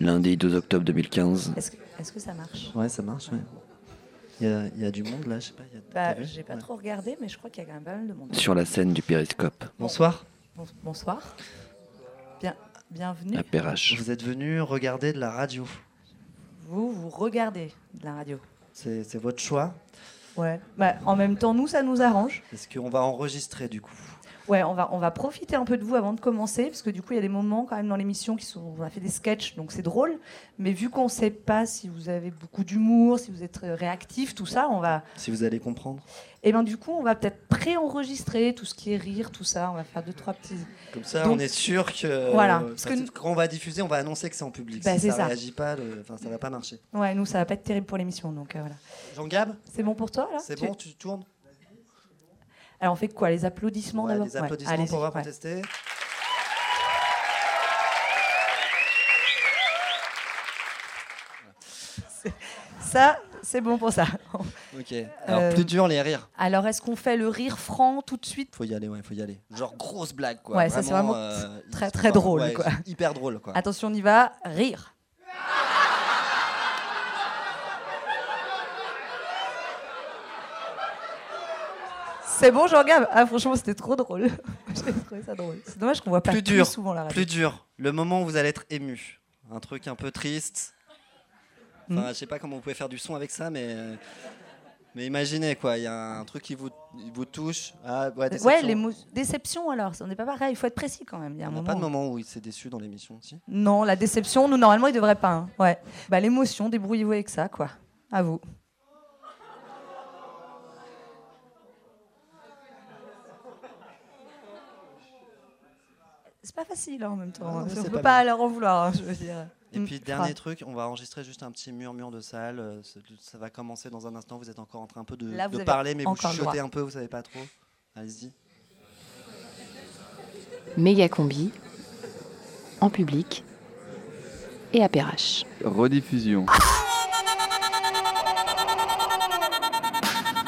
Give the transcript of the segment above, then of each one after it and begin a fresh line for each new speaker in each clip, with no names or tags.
Lundi 12 octobre 2015.
Est-ce que, ça marche?
Ouais, ça marche, ouais. Il y a, il y a du monde là, je sais pas. il y a-
bah, J'ai pas
Ouais.
trop regardé, mais je crois qu'il y a quand même pas mal de monde.
Sur la scène du périscope,
Bonsoir.
Bon- bonsoir. Bien, bienvenue.
Vous êtes venu regarder de la radio.
Vous, vous regardez de la radio.
C'est c'est votre choix.
Ouais. Bah, en même temps, nous, ça nous arrange.
Est-ce qu'on va enregistrer du coup
Ouais, on va, on va profiter un peu de vous avant de commencer, parce que du coup, il y a des moments quand même dans l'émission qui sont. On a fait des sketchs, donc c'est drôle. Mais vu qu'on ne sait pas si vous avez beaucoup d'humour, si vous êtes euh, réactif, tout ça, on va.
Si vous allez comprendre.
Et ben du coup, on va peut-être pré-enregistrer tout ce qui est rire, tout ça. On va faire deux, trois petits.
Comme ça,
Donc-
on est sûr que.
Voilà,
euh,
parce que-
quand on va diffuser, on va annoncer que c'est en public.
Bah,
si ça,
ça.
réagit pas, le- enfin, ça va pas marcher.
Ouais, nous, ça va pas être terrible pour l'émission, donc euh, voilà.
Jean-Gab,
C'est bon pour toi, là?
C'est
Tu-
bon, tu tournes?
Alors, on fait quoi Les applaudissements
Ouais,
d'abord
Les
Ouais,
applaudissements
allez-y,
pour voir, pour
ouais. Ça, c'est bon pour ça.
Ok. Alors,
Euh,
plus dur, les rires.
Alors, est-ce qu'on fait le rire franc tout de suite?
Faut y aller, ouais, faut y aller. Genre grosse blague, quoi.
Ouais, ça, c'est vraiment
euh,
très, très drôle,
ouais,
quoi.
Hyper drôle, quoi.
Attention, on y va. Rire. C'est bon, jean gab Ah, franchement, c'était trop drôle. J'ai trouvé ça drôle. C'est dommage qu'on voit pas
Plus
plus,
dur,
souvent la radio.
Plus dur, le moment où vous allez être ému. Un truc un peu triste.
Hmm.
Enfin, je sais pas comment vous pouvez faire du son avec ça, mais. euh, Mais imaginez, quoi, il y a un truc qui vous, vous touche. Ah, ouais,
Ouais,
déception.
les déception alors. On n'est pas pareil. Il faut être précis quand même. Il y a un
Il n'y a
moment.
pas de
où-
moment où il s'est déçu dans l'émission, si?
Non, la déception, nous, normalement, il devrait pas. hein. Ouais. Bah, l'émotion, débrouillez-vous avec ça, quoi. À vous. C'est pas facile hein, en même temps.
Ah non,
on
c'est
peut
pas
pas leur en vouloir, hein, je veux dire.
Et
Mm,
puis,
ah.
dernier truc, on va enregistrer juste un petit murmure de salle. euh, Ça, va commencer dans un instant. Vous êtes encore en train un peu de,
Là,
de parler, mais vous chuchotez un peu, vous savez pas trop. Allez-y.
Méga combi, en public et à Perrache.
Rediffusion.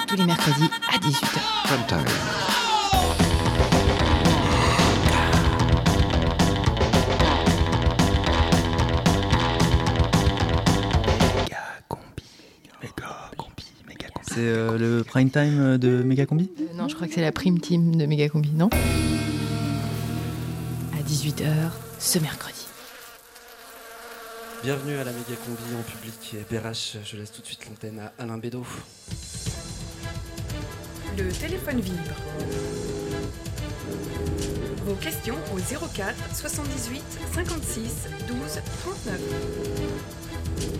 Tous les mercredis à 18h.
C'est euh, le prime time de Megacombi
Euh, non, je crois que c'est la prime team de Méga combi, non? À 18h ce mercredi.
Bienvenue à la méga combi en public. Et PRH, je laisse tout de suite l'antenne à Alain Bédot.
Le téléphone vibre. Vos questions au 04 78 56 12 39.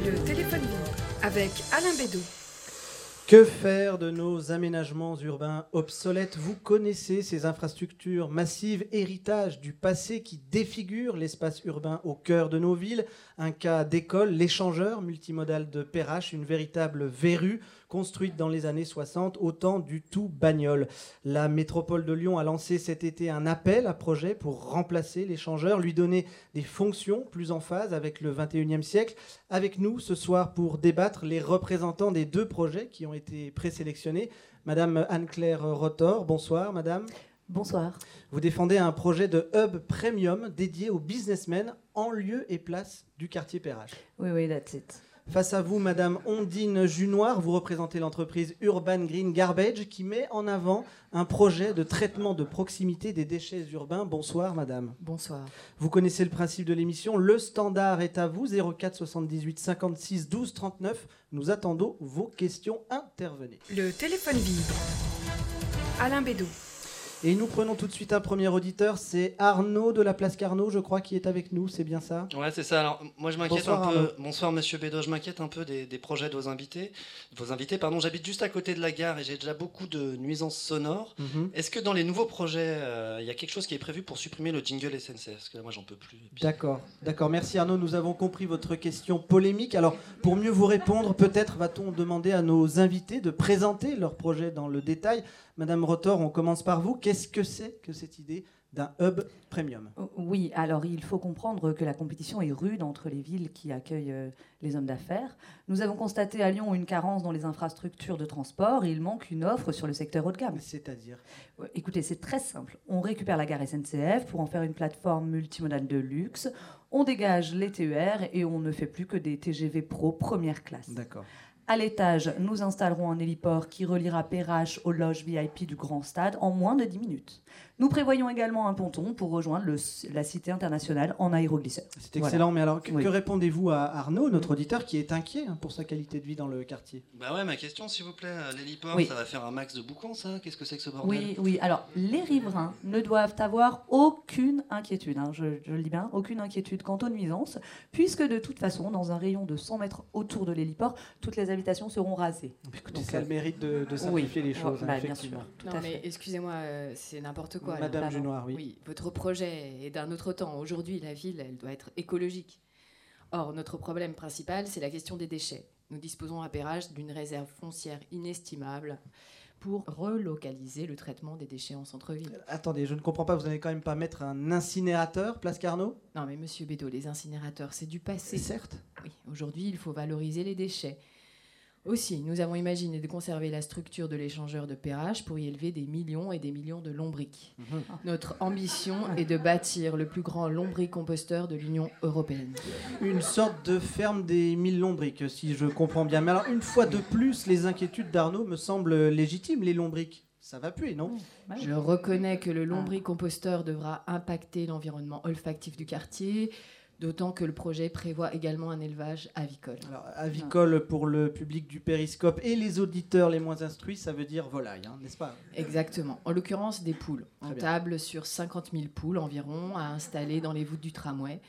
Le téléphone vibre avec Alain Bédot.
Que faire de nos aménagements urbains obsolètes? Vous connaissez ces infrastructures massives, héritage du passé qui défigurent l'espace urbain au cœur de nos villes. Un cas d'école, l'échangeur multimodal de Perrache, une véritable verrue construite dans les années 60 au temps du tout bagnole. La métropole de Lyon a lancé cet été un appel à projet pour remplacer l'échangeur, lui donner des fonctions plus en phase avec le 21e siècle. Avec nous ce soir pour débattre les représentants des deux projets qui ont été présélectionnés. Madame Anne-Claire Rotor, bonsoir madame.
Bonsoir.
Vous défendez un projet de hub premium dédié aux businessmen en lieu et place du quartier Perrache.
Oui, oui, that's it.
Face à vous, Madame Ondine Junoir, vous représentez l'entreprise Urban Green Garbage qui met en avant un projet de traitement de proximité des déchets urbains. Bonsoir, Madame.
Bonsoir.
Vous connaissez le principe de l'émission. Le standard est à vous 04 78 56 12 39. Nous attendons vos questions. Intervenez.
Le téléphone vibre. Alain Bédot.
Et nous prenons tout de suite un premier auditeur. C'est Arnaud de la place Carnot, je crois, qui est avec nous. C'est bien ça?
Ouais, c'est ça. Alors, moi, je m'inquiète un peu.
Arnaud.
Bonsoir, monsieur Bédot. Je m'inquiète un peu des, des projets de vos invités. De vos invités, pardon. J'habite juste à côté de la gare et j'ai déjà beaucoup de nuisances sonores.
Mhm.
Est-ce que dans les nouveaux projets, euh, il y a quelque chose qui est prévu pour supprimer le jingle SNCF Parce que là, moi, j'en peux plus.
D'accord, d'accord. Merci Arnaud. Nous avons compris votre question polémique. Alors, pour mieux vous répondre, peut-être va-t-on demander à nos invités de présenter leur projet dans le détail. Madame Rotor, on commence par vous. Qu'est-ce que c'est que cette idée d'un hub premium?
Oh, Oui, alors il faut comprendre que la compétition est rude entre les villes qui accueillent euh, les hommes d'affaires. Nous avons constaté à Lyon une carence dans les infrastructures de transport et il manque une offre sur le secteur haut de gamme.
C'est-à-dire?
Ouais, Écoutez, c'est très simple. On récupère la gare SNCF pour en faire une plateforme multimodale de luxe. On dégage les TER et on ne fait plus que des TGV Pro première classe.
D'accord.
À l'étage, nous installerons un héliport qui reliera Perrache aux loges VIP du Grand Stade en moins de 10 minutes. Nous prévoyons également un ponton pour rejoindre le- la cité internationale en aéroglisseur.
C'est
Voilà.
excellent, mais alors que,
Oui.
que répondez-vous à Arnaud, notre auditeur, qui est inquiet hein, pour sa qualité de vie dans le quartier?
Bah ouais, ma question, s'il vous plaît. euh, L'héliport,
Oui.
ça va faire un max de boucans, ça? Qu'est-ce que c'est que ce bordel?
Oui, oui. Alors, les riverains ne doivent avoir aucune inquiétude, hein, je, je le dis bien, aucune inquiétude quant aux nuisances, puisque de toute façon, dans un rayon de 100 mètres autour de l'héliport, toutes les habitations seront rasées.
Écoutez,
Donc,
ça a le mérite de, de simplifier les choses. hein,
bah, bien sûr, tout
non,
à
mais excusez-moi, euh, c'est n'importe quoi.
Madame. Junoir, oui.
Oui, votre projet est d'un autre temps. Aujourd'hui, la ville, elle doit être écologique. Or, notre problème principal, c'est la question des déchets. Nous disposons à Perrache d'une réserve foncière inestimable pour relocaliser le traitement des déchets en centre-ville.
Attendez, je ne comprends pas, vous n'allez quand même pas mettre un incinérateur, place Carnot?
Non, mais monsieur Bédot, les incinérateurs, c'est du passé.
Certes?
Oui, aujourd'hui, il faut valoriser les déchets. Aussi, nous avons imaginé de conserver la structure de l'échangeur de Perrache pour y élever des millions et des millions de lombrics.
Mhm.
Notre ambition est de bâtir le plus grand lombric-composteur de l'Union européenne.
Une sorte de ferme des mille lombriques, si je comprends bien. Mais alors, une fois de plus, les inquiétudes d'Arnaud me semblent légitimes, les lombriques. Ça va puer, non?
Je reconnais que le lombric-composteur devra impacter l'environnement olfactif du quartier, d'autant que le projet prévoit également un élevage avicole.
Alors, avicole pour le public du périscope et les auditeurs les moins instruits, ça veut dire volaille, hein, n'est-ce pas?
Exactement. En l'occurrence, des poules. On table sur 50 000 poules environ à installer dans les voûtes du tramway.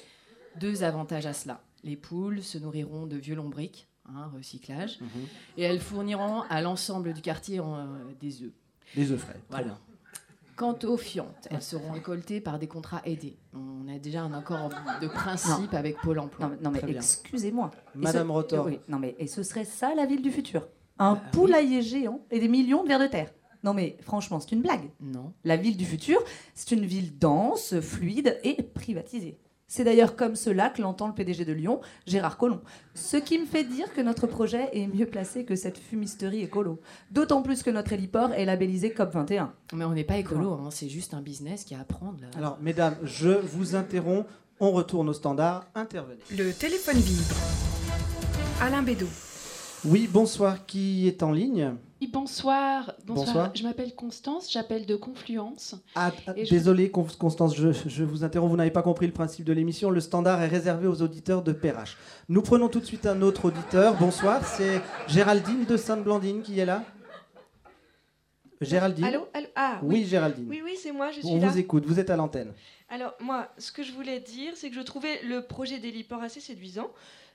Deux avantages à cela. Les poules se nourriront de vieux lombrics, hein, recyclage, et elles fourniront à l'ensemble du quartier euh, des œufs.
Des œufs frais.
Voilà. Quant aux fientes, elles seront récoltées par des contrats aidés. On a déjà un accord de principe avec Pôle emploi.
Non, mais- non, excusez-moi.
Madame
ce-
Rotor.
oui, non, mais et ce serait ça la ville du futur? Un
Bah
poulailler géant et des millions de vers de terre. Non, mais franchement, c'est une blague.
Non.
La ville du futur, c'est une ville dense, fluide et privatisée. C'est d'ailleurs comme cela que l'entend le PDG de Lyon, Gérard Collomb. Ce qui me fait dire que notre projet est mieux placé que cette fumisterie écolo. D'autant plus que notre héliport est labellisé COP21.
Mais on n'est pas écolo, hein, c'est juste un business qui a à prendre. là.
Alors, mesdames, je vous interromps. On retourne au standard. Intervenez.
Le téléphone vibre. Alain Bédot.
Oui, bonsoir. Qui est en ligne
Oui, bonsoir. bonsoir.
Bonsoir.
Je m'appelle Constance, j'appelle de Confluence.
Ah, ah,
je-
désolé, Con- Constance, je, je vous interromps. Vous n'avez pas compris le principe de l'émission. Le standard est réservé aux auditeurs de Perrache. Nous prenons tout de suite un autre auditeur. Bonsoir, c'est Géraldine de Sainte-Blandine qui est là. Géraldine
Allô, allô Ah
Oui,
oui,
Géraldine.
oui, oui, c'est moi, je suis
On
là.
vous écoute, vous êtes à l'antenne.
Alors moi, ce que je voulais dire, c'est que je trouvais le projet d'héliport assez séduisant.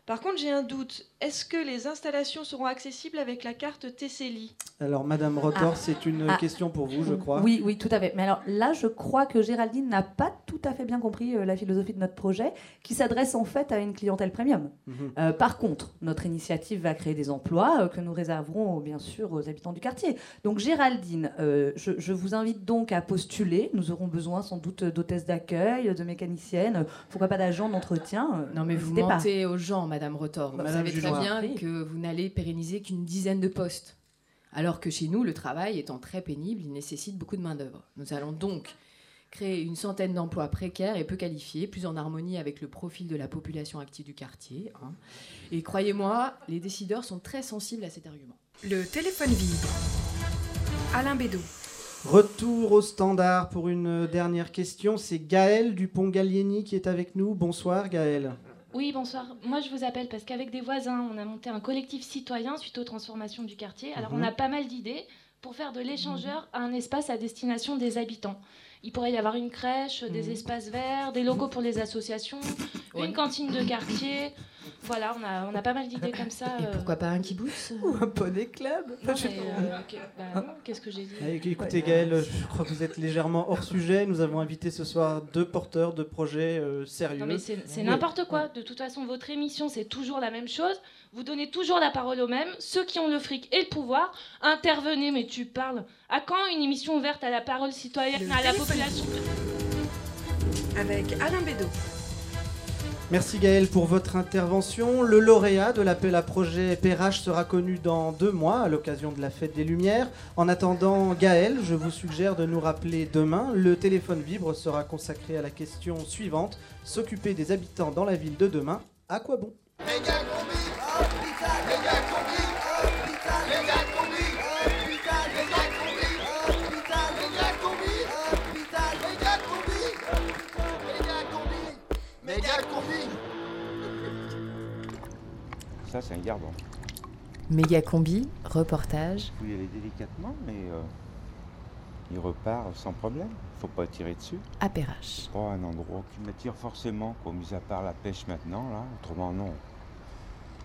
Par contre, j'ai un doute. Est-ce que les installations seront accessibles avec la carte TCLI
Alors, Madame Rotor,
Ah.
c'est une
Ah.
question pour vous, je crois.
Oui, oui, tout à fait. Mais alors là, je crois que Géraldine n'a pas tout à fait bien compris euh, la philosophie de notre projet, qui s'adresse en fait à une clientèle premium.
Mhm.
Euh, par contre, notre initiative va créer des emplois euh, que nous réserverons bien sûr aux habitants du quartier. Donc Géraldine, euh, je, je vous invite donc à postuler. Nous aurons besoin sans doute d'hôtesses d'accueil, de mécaniciennes, pourquoi pas d'agents d'entretien.
Non, mais vous
n'hésitez pas.
mentez aux gens, Madame Rotor. Vous
Madame
savez très bien que vous n'allez pérenniser qu'une dizaine de postes. Alors que chez nous, le travail étant très pénible, il nécessite beaucoup de main-d'œuvre. Nous allons donc créer une centaine d'emplois précaires et peu qualifiés, plus en harmonie avec le profil de la population active du quartier. hein. Et croyez-moi, les décideurs sont très sensibles à cet argument.
Le téléphone vibre. Alain Bédot.
Retour au standard pour une dernière question. C'est Gaël Dupont-Gallieni qui est avec nous. Bonsoir, Gaël.
Oui, bonsoir. Moi, je vous appelle parce qu'avec des voisins, on a monté un collectif citoyen suite aux transformations du quartier. Alors,
Mhm.
on a pas mal d'idées pour faire de l'échangeur un espace à destination des habitants. Il pourrait y avoir une crèche, des
Mhm.
espaces verts, des locaux pour les associations,
Ouais.
une cantine de quartier. Voilà, on a, on a pas mal d'idées comme ça.
Et
euh.
pourquoi pas un kibbutz
Ou un poney club
euh, bah Qu'est-ce que j'ai dit?
Écoutez, Gaël, je crois que vous êtes légèrement hors sujet. Nous avons invité ce soir deux porteurs de projets euh, sérieux.
Non mais c'est c'est
Oui.
n'importe quoi. De toute façon, votre émission, c'est toujours la même chose. Vous donnez toujours la parole aux mêmes. Ceux qui ont le fric et le pouvoir, intervenez. Mais tu parles. À quand une émission ouverte à la parole citoyenne,
Le
à la population
avec Alain Bédot.
Merci Gaël pour votre intervention. Le lauréat de l'appel à projet PRH sera connu dans deux mois à l'occasion de la fête des Lumières. En attendant Gaël, je vous suggère de nous rappeler demain. Le téléphone vibre sera consacré à la question suivante s'occuper des habitants dans la ville de demain. À quoi bon?
Ça, c'est un gardon.
Méga combi, reportage.
Il faut y aller délicatement, mais euh, il repart sans problème. faut pas tirer dessus.
À Perrache.
Pas un endroit qui m'attire forcément, quoi, mis à part la pêche maintenant, là. Autrement, non.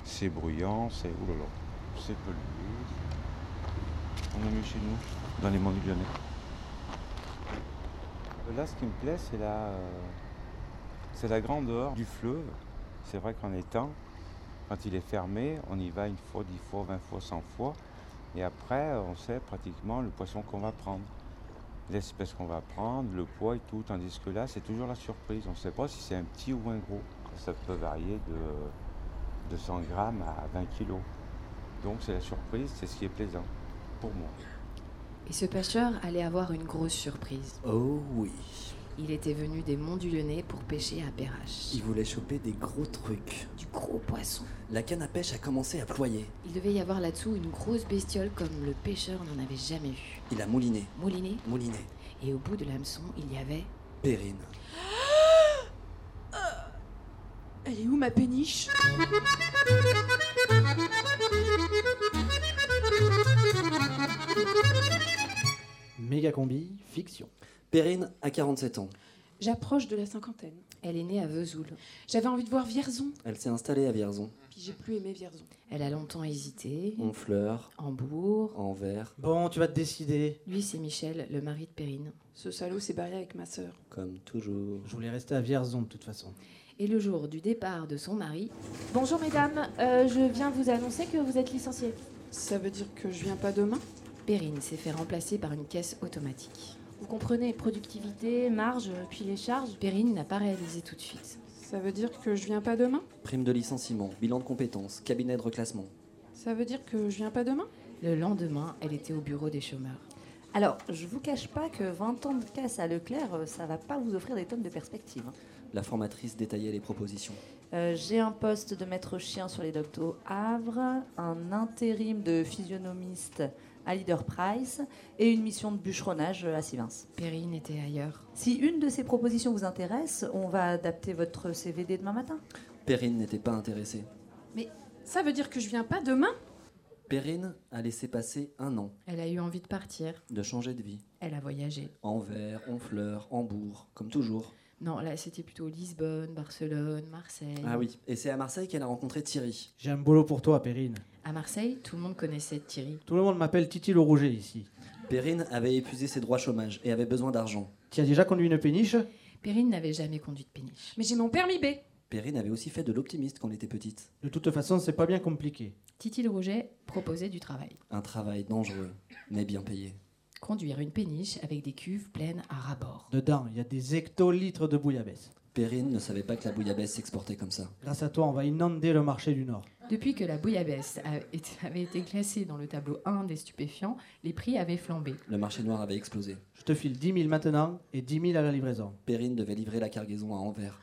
C'est bruyant, c'est. Oulala. C'est pollué. On est mieux chez nous, dans les monts du Lyonnais. Là, ce qui me plaît, c'est la, euh, c'est la grandeur du fleuve. C'est vrai qu'en étant, quand il est fermé, on y va une fois, dix fois, vingt fois, cent fois. Et après, on sait pratiquement le poisson qu'on va prendre, l'espèce qu'on va prendre, le poids et tout. Tandis que là, c'est toujours la surprise. On ne sait pas si c'est un petit ou un gros. Ça peut varier de 200 grammes à 20 kilos. Donc c'est la surprise, c'est ce qui est plaisant pour moi.
Et ce pêcheur allait avoir une grosse surprise.
Oh oui.
Il était venu des monts du Lyonnais pour pêcher à Perrache.
Il voulait choper des gros trucs.
Du gros poisson.
La canne à pêche a commencé à ployer.
Il devait y avoir là-dessous une grosse bestiole comme le pêcheur n'en avait jamais vu.
Il a mouliné.
Mouliné.
Mouliné.
Et au bout de l'hameçon, il y avait.
Perrine.
Elle est où ma péniche?
Méga combi, fiction.
Perrine a 47 ans.
J'approche de la cinquantaine.
Elle est née à Vesoul.
J'avais envie de voir Vierzon,
Elle s'est installée à Vierzon.
puis j'ai plus aimé Vierzon.
Elle a longtemps hésité.
Honfleur,
Hambourg.
Anvers,
Bon, tu vas te décider.
Lui, c'est Michel, le mari de Perrine.
Ce salaud s'est barré avec ma sœur.
comme toujours.
Je voulais rester à Vierzon de toute façon.
Et le jour du départ de son mari,
Bonjour mesdames, Euh, je viens vous annoncer que vous êtes licenciés.
Ça veut dire que je viens pas demain?
Perrine s'est fait remplacer par une caisse automatique.
Vous comprenez, productivité, marge, puis les charges.
Perrine n'a pas réalisé tout de suite.
Ça veut dire que je viens pas demain?
Prime de licenciement, bilan de compétences, cabinet de reclassement.
Ça veut dire que je viens pas demain?
Le lendemain, elle était au bureau des chômeurs.
Alors, je vous cache pas que 20 ans de casse à Leclerc, euh, ça va pas vous offrir des tonnes de perspectives. hein.
La formatrice détaillait les propositions.
Euh, J'ai un poste de maître chien sur les au Havre, un intérim de physionomiste à Leader Price et une mission de bûcheronnage à Sivins.
Perrine était ailleurs.
Si une de ces propositions vous intéresse, on va adapter votre CVD demain matin.
Perrine n'était pas intéressée.
Mais ça veut dire que je viens pas demain?
Perrine a laissé passer un an
Elle a eu envie de partir.
de changer de vie.
Elle a voyagé.
Anvers, Honfleur, Hambourg, comme toujours.
Non, là, c'était plutôt Lisbonne, Barcelone, Marseille.
Ah oui, et c'est à Marseille qu'elle a rencontré Thierry.
J'ai un boulot pour toi, Perrine.
À Marseille, tout le monde connaissait Thierry.
Tout le monde m'appelle Titi le Rouget ici.
Perrine avait épuisé ses droits chômage et avait besoin d'argent.
Tu as déjà conduit une péniche?
Perrine n'avait jamais conduit de péniche.
Mais j'ai mon permis B.
Perrine avait aussi fait de l'optimiste quand elle était petite.
De toute façon, c'est pas bien compliqué.
Titi le Rouget proposait du travail.
Un travail dangereux, mais bien payé.
Conduire une péniche avec des cuves pleines à ras-bord.
Dedans, il y a des hectolitres de bouillabaisse.
Perrine ne savait pas que la bouillabaisse s'exportait comme ça.
Grâce à toi, on va inonder le marché du Nord.
Depuis que la bouillabaisse avait été classée dans le tableau 1 des stupéfiants, les prix avaient flambé.
Le marché noir avait explosé.
Je te file 10 000 maintenant et 10 000 à la livraison.
Perrine devait livrer la cargaison à Anvers.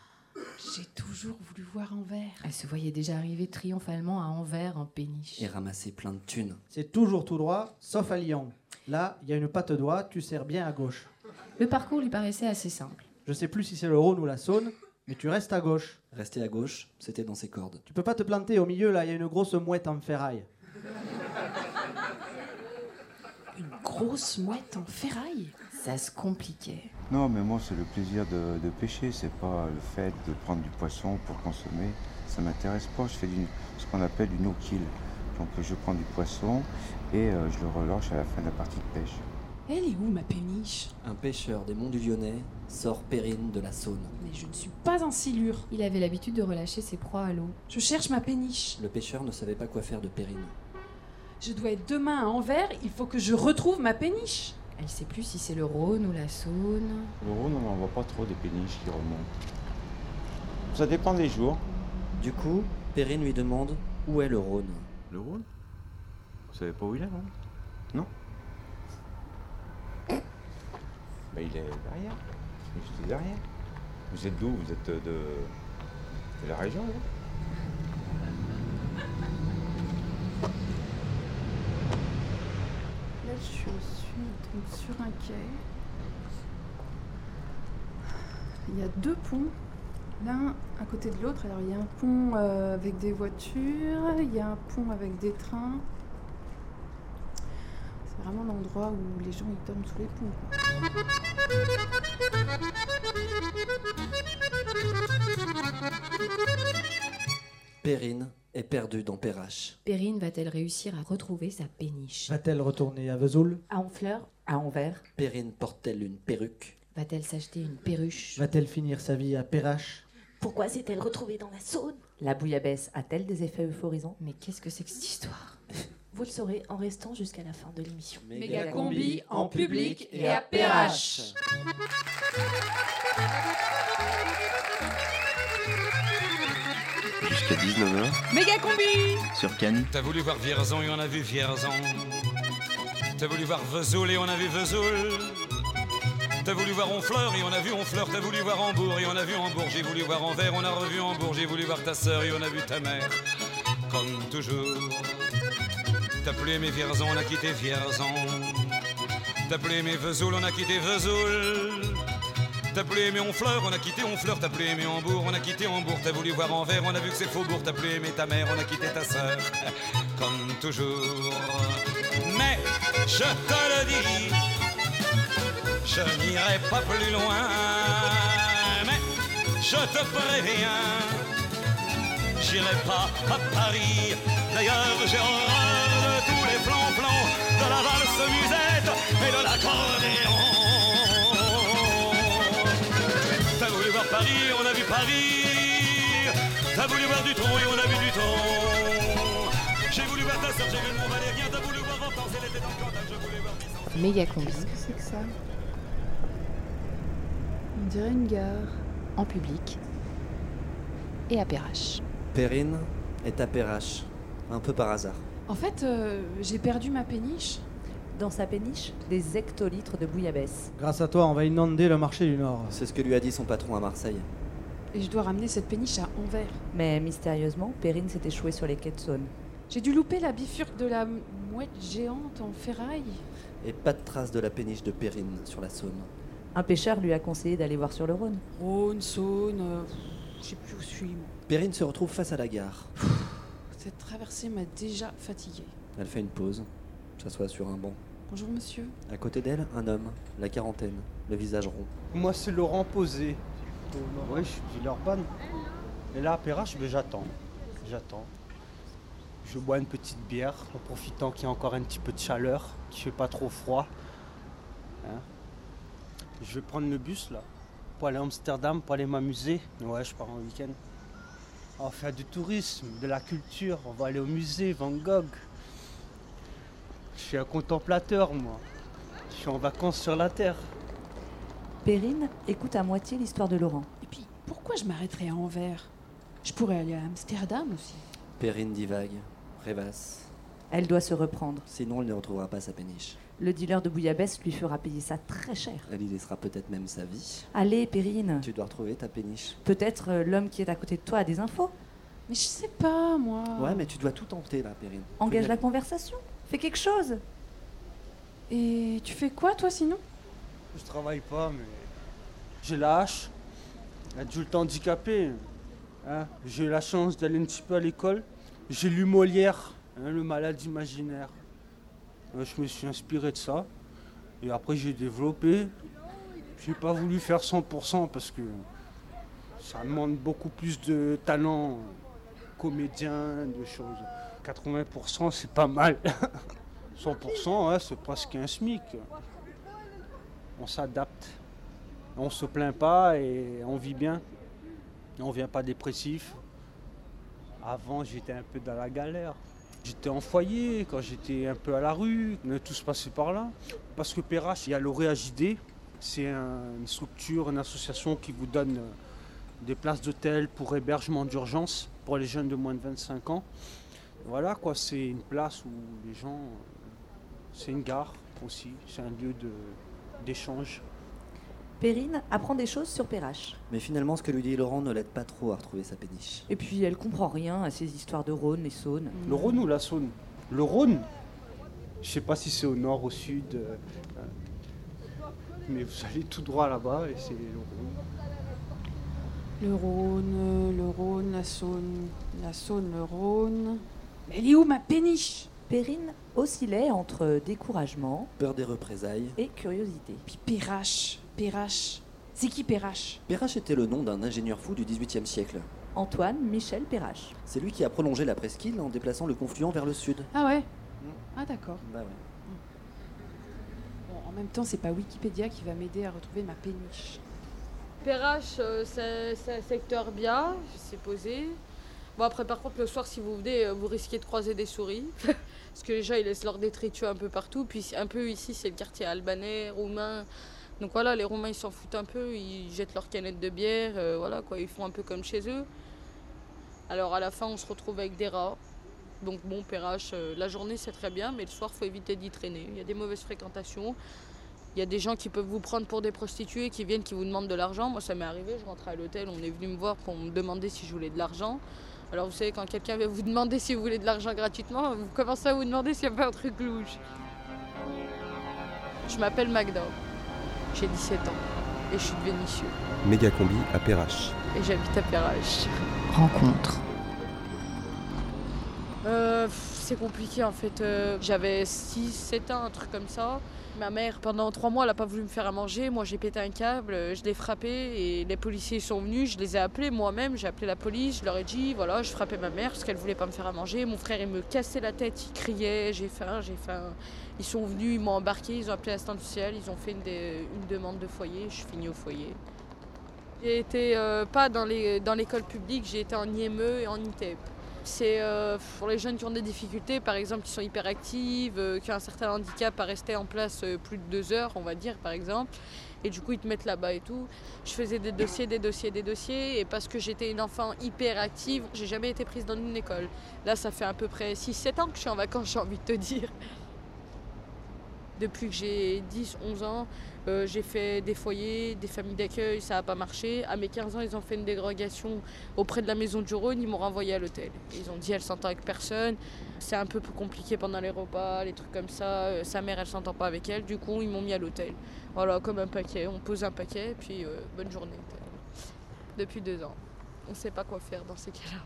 J'ai toujours voulu voir Anvers.
Elle se voyait déjà arriver triomphalement à Anvers en péniche.
et ramasser plein de thunes.
C'est toujours tout droit, sauf à Lyon. Là, il y a une patte droite, tu sers bien à gauche.
Le parcours lui paraissait assez simple.
Je sais plus si c'est le Rhône ou la Saône, mais tu restes à gauche.
Rester à gauche, c'était dans ses cordes.
Tu peux pas te planter au milieu, là, il y a une grosse mouette en ferraille.
Une grosse mouette en ferraille?
Ça se compliquait.
Non, mais moi, c'est le plaisir de, de pêcher, c'est pas le fait de prendre du poisson pour consommer. Ça m'intéresse pas. Je fais du, ce qu'on appelle du no-kill. Donc, je prends du poisson et euh, je le relâche à la fin de la partie de pêche.
Elle est où ma péniche?
Un pêcheur des monts du Lyonnais sort Perrine de la Saône.
Mais je ne suis pas en silure.
Il avait l'habitude de relâcher ses proies à l'eau.
Je cherche ma péniche.
Le pêcheur ne savait pas quoi faire de Perrine.
Je dois être demain à Anvers, il faut que je retrouve ma péniche.
Elle sait plus si c'est le Rhône ou la Saône.
Le Rhône, on n'en voit pas trop des péniches qui remontent. Ça dépend des jours.
Du coup, Perrine lui demande où est le Rhône.
Le Rhône? Vous savez pas où il est, non? Non Ben, il est derrière. Juste derrière. Vous êtes d'où? Vous êtes de, de la région, là?
Je suis donc sur un quai. Il y a deux ponts, l'un à côté de l'autre. Alors, il y a un pont euh, avec des voitures, il y a un pont avec des trains. C'est vraiment l'endroit où les gens dorment sous les ponts.
Perrine est perdue dans Perrache.
Perrine va-t-elle réussir à retrouver sa péniche?
Va-t-elle retourner à Vesoul?
À Honfleur? À Anvers?
Perrine porte-t-elle une perruque?
Va-t-elle s'acheter une perruche?
Va-t-elle finir sa vie à Perrache
Pourquoi s'est-elle retrouvée dans la Saône? La bouillabaisse a-t-elle des effets euphorisants?
Mais qu'est-ce que c'est que cette histoire?
Vous le saurez en restant jusqu'à la fin de l'émission.
Méga combi en public et à
Perrache.
19h
Méga combi
sur Cannes.
T'as voulu voir Vierzon et on a vu Vierzon. T'as voulu voir Vesoul et on a vu Vesoul. T'as voulu voir Honfleur et on a vu Honfleur. T'as voulu voir Hambourg et on a vu Hambourg. J'ai voulu voir Anvers, on a revu Hambourg. J'ai voulu voir ta sœur et on a vu ta mère. Comme toujours. T'as plus aimé Vierzon, on a quitté Vierzon. T'as plus aimé Vesoul, on a quitté Vesoul. T'as plus aimé Honfleur, on a quitté Honfleur. T'as plus aimé Hambourg, on a quitté Hambourg. T'as voulu voir Anvers, on a vu que c'est Faubourg. T'as plus aimé ta mère, on a quitté ta sœur. Comme toujours. Mais je te le dis, je n'irai pas plus loin. Mais je te préviens, j'irai pas à Paris. D'ailleurs, j'ai horreur de tous les plans-plans, de la valse musette et de l'accordéon. Voir Paris, on a vu Paris. T'as voulu voir du tronc et on a vu du tronc. J'ai voulu voir ta soeur, j'ai vu mon valérien. T'as voulu voir Hortense, elle était dans le Cantal. Je voulais voir Vicente.
Méga combi
Qu'est-ce que c'est que ça? On dirait une gare.
en public et à Perrache.
Perrine est à Perrache, un peu par hasard.
En fait, euh, j'ai perdu ma péniche.
Dans sa péniche, des hectolitres de bouillabaisse.
Grâce à toi, on va inonder le marché du Nord.
C'est ce que lui a dit son patron à Marseille.
Et je dois ramener cette péniche à Anvers.
Mais mystérieusement, Perrine s'est échouée sur les quais de Saône.
J'ai dû louper la bifurque de la mouette géante en ferraille.
Et pas de trace de la péniche de Perrine sur la Saône.
Un pêcheur lui a conseillé d'aller voir sur le Rhône.
Rhône, Saône, euh, je sais plus où je suis. moi.
Perrine se retrouve face à la gare.
Cette traversée m'a déjà fatiguée.
Elle fait une pause, s'assoit sur un banc.
Bonjour monsieur.
À côté d'elle, un homme, la quarantaine, le visage rond.
Moi, c'est Laurent Posé. Oui, je suis Villeurbanne. Et là, à Perrache, ben, j'attends. J'attends. Je bois une petite bière en profitant qu'il y a encore un petit peu de chaleur, qu'il ne fait pas trop froid. Hein. Je vais prendre le bus là pour aller à Amsterdam, pour aller m'amuser. Ouais, je pars en week-end. On va faire du tourisme, de la culture. On va aller au musée Van Gogh. Je suis un contemplateur, moi. Je suis en vacances sur la Terre.
Perrine écoute à moitié l'histoire de Laurent.
Et puis, pourquoi je m'arrêterais à Anvers? Je pourrais aller à Amsterdam aussi.
Perrine divague, rêvasse.
Elle doit se reprendre.
Sinon, elle ne retrouvera pas sa péniche.
Le dealer de bouillabaisse lui fera payer ça très cher.
Elle y laissera peut-être même sa vie.
Allez, Perrine.
Tu dois retrouver ta péniche.
Peut-être euh, l'homme qui est à côté de toi a des infos.
Mais je sais pas, moi.
Ouais, mais tu dois tout tenter là, Perrine.
Engage la conversation. Fais quelque chose.
Et tu fais quoi, toi, sinon?
Je travaille pas, mais j'ai la hache. Adulte handicapé. Hein. J'ai eu la chance d'aller un petit peu à l'école. J'ai lu Molière, hein, le malade imaginaire. Euh, je me suis inspiré de ça. Et après, j'ai développé. J'ai pas voulu faire 100% parce que ça demande beaucoup plus de talent comédien, de choses. 80% c'est pas mal. 100% ouais, c'est presque un SMIC. On s'adapte. On se plaint pas et on vit bien. On vient pas dépressif. Avant j'étais un peu dans la galère. J'étais en foyer, quand j'étais un peu à la rue, on a tous passé par là. Parce que PRH, il y a l'OREAJD, c'est un- une structure, une association qui vous donne des places d'hôtel pour hébergement d'urgence pour les jeunes de moins de 25 ans. Voilà quoi, c'est une place où les gens. C'est une gare aussi, c'est un lieu de- d'échange.
Perrine apprend des choses sur Perrache.
Mais finalement, ce que lui dit Laurent ne l'aide pas trop à retrouver sa péniche.
Et puis elle comprend rien à ces histoires de Rhône et Saône.
Le Rhône ou la Saône? Le Rhône? Je sais pas si c'est au nord, au sud. euh, mais vous allez tout droit là-bas et c'est le Rhône.
Le Rhône, le Rhône, la Saône, la Saône, le Rhône. Mais elle est où ma péniche?
Perrine oscillait entre découragement
Peur des représailles.
et curiosité.
Puis Perrache, Perrache. C'est qui Perrache?
Perrache était le nom d'un ingénieur fou du XVIIIe siècle.
Antoine Michel Perrache.
C'est lui qui a prolongé la presqu'île en déplaçant le confluent vers le sud.
Ah ouais? Ah d'accord.
Bah ouais.
Bon, en même temps, c'est pas Wikipédia qui va m'aider à retrouver ma péniche.
Perrache, euh, c'est c'est un secteur bien, c'est posé. Bon, après, par contre, le soir, si vous venez, euh, vous risquez de croiser des souris. Parce que les gens, ils laissent leurs détritus un peu partout. Puis, un peu ici, c'est le quartier albanais, roumain. Donc voilà, les Roumains, ils s'en foutent un peu. Ils jettent leurs canettes de bière. euh, voilà, quoi. Ils font un peu comme chez eux. Alors, à la fin, on se retrouve avec des rats. Donc, bon, Perrache, euh, la journée, c'est très bien. Mais le soir, faut éviter d'y traîner. Il y a des mauvaises fréquentations. Il y a des gens qui peuvent vous prendre pour des prostituées, qui viennent, qui vous demandent de l'argent. Moi, ça m'est arrivé, je rentrais à l'hôtel, on est venu me voir pour me demander si je voulais de l'argent. Alors, vous savez, quand quelqu'un vient vous demander si vous voulez de l'argent gratuitement, vous commencez à vous demander s'il n'y a pas un truc louche. Je m'appelle Magda, j'ai 17 ans et je suis de Vénissieux
Méga combi à Perrache.
et j'habite à Perrache.
Rencontre.
Euh, c'est compliqué en fait. Euh, J'avais 6-7 ans, un truc comme ça. Ma mère, pendant 3 mois, elle n'a pas voulu me faire à manger. Moi, j'ai pété un câble, euh, je l'ai frappé et les policiers sont venus. Je les ai appelés moi-même. J'ai appelé la police, je leur ai dit voilà, je frappais ma mère parce qu'elle voulait pas me faire à manger. Mon frère, il me cassait la tête, il criait j'ai faim, j'ai faim. Ils sont venus, ils m'ont embarqué, ils ont appelé l'instant du ciel, ils ont fait une, demande de foyer. Je suis au foyer. J'ai été euh, pas dans l'école publique, j'ai été en IME et en ITEP. C'est euh, pour les jeunes qui ont des difficultés, par exemple, qui sont hyperactives, euh, qui ont un certain handicap à rester en place euh, plus de deux heures, on va dire, par exemple. Et du coup, ils te mettent là-bas et tout. Je faisais des dossiers, des dossiers, des dossiers. Et parce que j'étais une enfant hyperactive, j'ai jamais été prise dans une école. Là, ça fait à peu près 6-7 ans que je suis en vacances, j'ai envie de te dire. Depuis que j'ai 10-11 ans, euh, j'ai fait des foyers, des familles d'accueil, ça n'a pas marché. À mes 15 ans, ils ont fait une dérogation auprès de la maison du Rhône, ils m'ont renvoyé à l'hôtel. Ils ont dit elle s'entend avec personne, c'est un peu plus compliqué pendant les repas, les trucs comme ça. Euh, sa mère, elle s'entend pas avec elle, du coup, ils m'ont mis à l'hôtel. Voilà, comme un paquet, on pose un paquet, puis euh, bonne journée. Depuis deux ans, on sait pas quoi faire dans ces cas-là.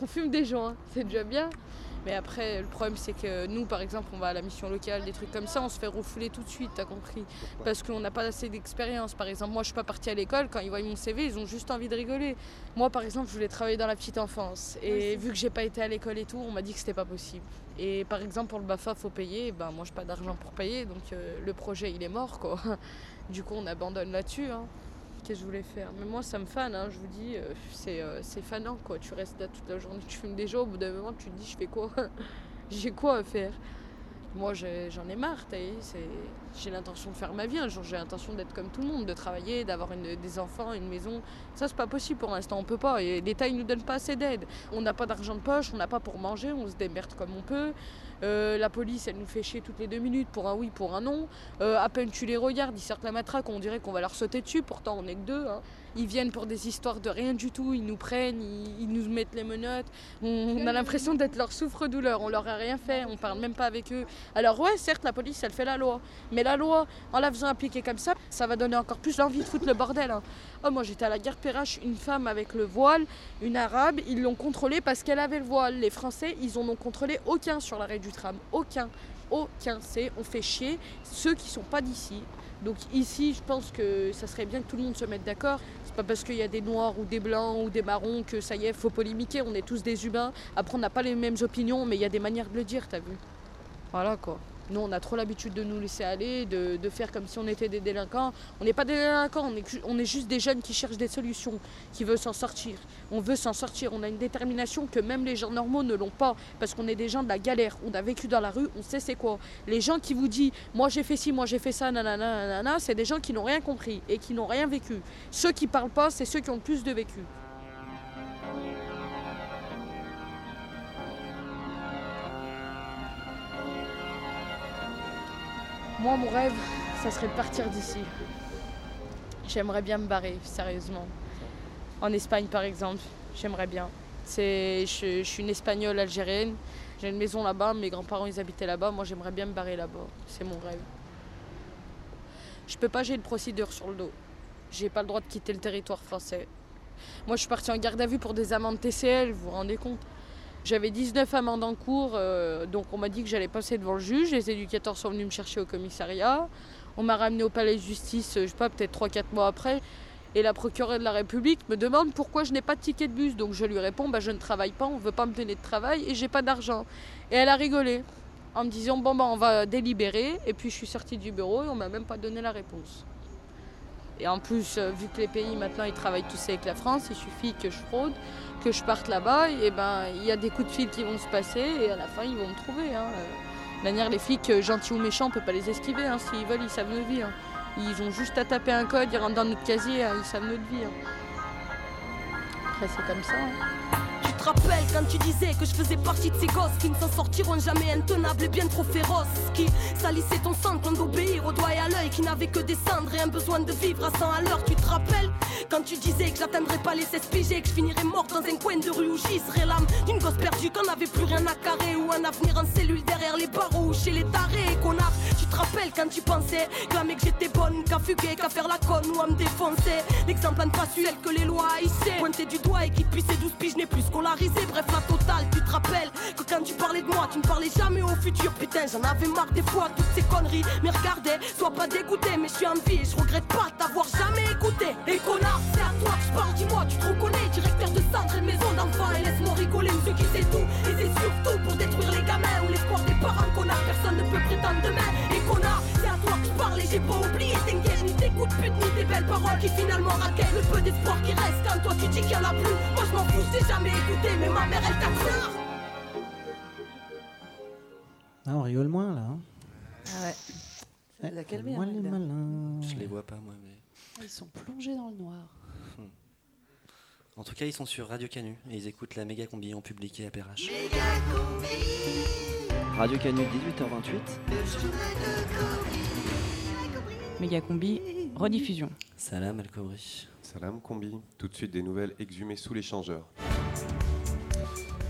On fume des joints, c'est déjà bien. Mais après, le problème, c'est que nous, par exemple, on va à la mission locale, des trucs comme ça, on se fait refouler tout de suite, t'as compris Parce qu'on n'a pas assez d'expérience. Par exemple, moi, je suis pas partie à l'école, quand ils voient mon CV, ils ont juste envie de rigoler. Moi, par exemple, je voulais travailler dans la petite enfance. Et vu que j'ai pas été à l'école et tout, on m'a dit que c'était pas possible. Et par exemple, pour le BAFA, faut payer. Ben, moi, j'ai pas d'argent pour payer, donc euh, le projet, il est mort, quoi. Du coup, on abandonne là-dessus. hein. Qu'est-ce que je voulais faire Mais moi, ça me fan, hein, je vous dis, euh, c'est euh, c'est fanant, quoi. Tu restes là toute la journée, tu fumes jours, au bout d'un moment, tu te dis, je fais quoi? J'ai quoi à faire? Moi, j'en ai marre, J'ai l'intention de faire ma vie un jour, j'ai l'intention d'être comme tout le monde, de travailler, d'avoir des enfants, une maison. Ça, c'est pas possible pour l'instant, on peut pas. Et l'État, il nous donne pas assez d'aide. On n'a pas d'argent de poche, on n'a pas pour manger, on se démerde comme on peut. Euh, la police, elle nous fait chier toutes les deux minutes pour un oui, pour un non. Euh, à peine tu les regardes, ils sortent la matraque, on dirait qu'on va leur sauter dessus, pourtant on est que deux. hein. Ils viennent pour des histoires de rien du tout, ils nous prennent, ils, nous mettent les menottes. On, a l'impression d'être leur souffre-douleur, on leur a rien fait, on parle même pas avec eux. Alors ouais, certes, la police, elle fait la loi. Mais la loi, en la faisant appliquer comme ça, ça va donner encore plus l'envie de foutre le bordel. hein. Oh, moi j'étais à la gare Perrache, une femme avec le voile, une arabe, ils l'ont contrôlée parce qu'elle avait le voile. Les Français, ils en ont contrôlé aucun sur l'arrêt du tram. Aucun. Aucun. C'est on fait chier ceux qui sont pas d'ici. Donc ici, je pense que ça serait bien que tout le monde se mette d'accord. C'est pas parce qu'il y a des noirs ou des blancs ou des marrons que ça y est, faut polémiquer. On est tous des humains. Après, on n'a pas les mêmes opinions, mais il y a des manières de le dire, t'as vu Voilà quoi. Nous, on a trop l'habitude de nous laisser aller, de, faire comme si on était des délinquants. On n'est pas des délinquants, on est, ju- on est juste des jeunes qui cherchent des solutions, qui veulent s'en sortir. On veut s'en sortir, on a une détermination que même les gens normaux ne l'ont pas, parce qu'on est des gens de la galère. On a vécu dans la rue, on sait c'est quoi. Les gens qui vous disent, moi j'ai fait ci, moi j'ai fait ça, nanana, nanana, c'est des gens qui n'ont rien compris et qui n'ont rien vécu. Ceux qui parlent pas, c'est ceux qui ont le plus de vécu. Moi, mon rêve, ça serait de partir d'ici. J'aimerais bien me barrer, sérieusement. En Espagne, par exemple, j'aimerais bien. Je suis une espagnole algérienne. J'ai une maison là-bas, mes grands-parents ils habitaient là-bas. Moi, j'aimerais bien me barrer là-bas. C'est mon rêve. Je peux pas, j'ai une procédure sur le dos. J'ai pas le droit de quitter le territoire français. Moi, je suis partie en garde à vue pour des amendes TCL, vous vous rendez compte? J'avais 19 amendes en cours, euh, donc on m'a dit que j'allais passer devant le juge. Les éducateurs sont venus me chercher au commissariat. On m'a ramené au palais de justice, euh, je sais pas, peut-être 3-4 mois après. Et la procureure de la République me demande pourquoi je n'ai pas de ticket de bus. Donc je lui réponds, bah, je ne travaille pas, on ne veut pas me donner de travail et j'ai pas d'argent. Et elle a rigolé en me disant, bon, bah, on va délibérer. Et puis je suis sortie du bureau et on m'a même pas donné la réponse. Et en plus, euh, vu que les pays maintenant ils travaillent tous avec la France, il suffit que je fraude, que je parte là-bas, ben il y a des coups de fil qui vont se passer et à la fin ils vont me trouver. Hein. De manière, les flics, euh, gentils ou méchants, on peut pas les esquiver. Hein. S'ils veulent, ils savent notre vie. hein. Ils ont juste à taper un code, ils rentrent dans notre casier, hein, ils savent notre vie. Après, c'est comme ça.
Te rappelles quand tu disais que je faisais partie de ces gosses qui ne s'en sortiront jamais intenables et bien trop féroces Qui salissaient ton sang quand d'obéir au doigt et à l'œil Qui n'avaient que des cendres et un besoin de vivre à 100 à l'heure. Tu te rappelles quand tu disais que j'atteindrais pas les 16 piges Que je finirais mort dans un coin de rue où j'y serais l'âme D'une gosse perdue qu'on n'avait plus rien à carrer Ou un avenir en cellule derrière les barreaux ou chez les tarés connard. Tu te rappelles quand tu pensais clamer que j'étais bonne Qu'à fuguer, qu'à faire la conne ou à me défoncer. L'exemple à ne que les lois haïssaient Pointer du doigt et qui puissait 12 piges n'est plus Bref la totale tu te rappelles que quand tu parlais de moi Tu ne parlais jamais au futur Putain j'en avais marre des fois toutes ces conneries. Mais regardez, sois pas dégoûté Mais je suis en vie et je regrette pas t'avoir jamais écouté. Et connard c'est à toi que je parle Dis-moi tu te reconnais Directeur de centre et maison d'enfants. Et laisse-moi rigoler monsieur qui sait tout. Et c'est surtout pour détruire les gamins Ou l'espoir des parents connard Personne ne peut prétendre demain. Et connard c'est à toi que je parle Et j'ai pas oublié t'inquiète de pute ni tes belles paroles Qui finalement raquettent le peu d'espoir qui reste Quand toi tu dis qu'il y en a plus Moi je m'en fous je t'ai jamais écouté Mais ma mère elle t'a peur
Ah, on rigole moins là. hein.
Ah ouais.
Ouais,
les a calmés,
moins
hein,
les malins.
Je les vois pas, moi. Mais...
Ah, Ils sont plongés dans le noir.
En tout cas, ils sont sur Radio Canu et ils écoutent la méga combi en public et à Perrache.
Radio Canu 18h28.
Méga combi, rediffusion.
Salam Al Kobri.
Salam Combi, tout de suite des nouvelles exhumées sous l'échangeur.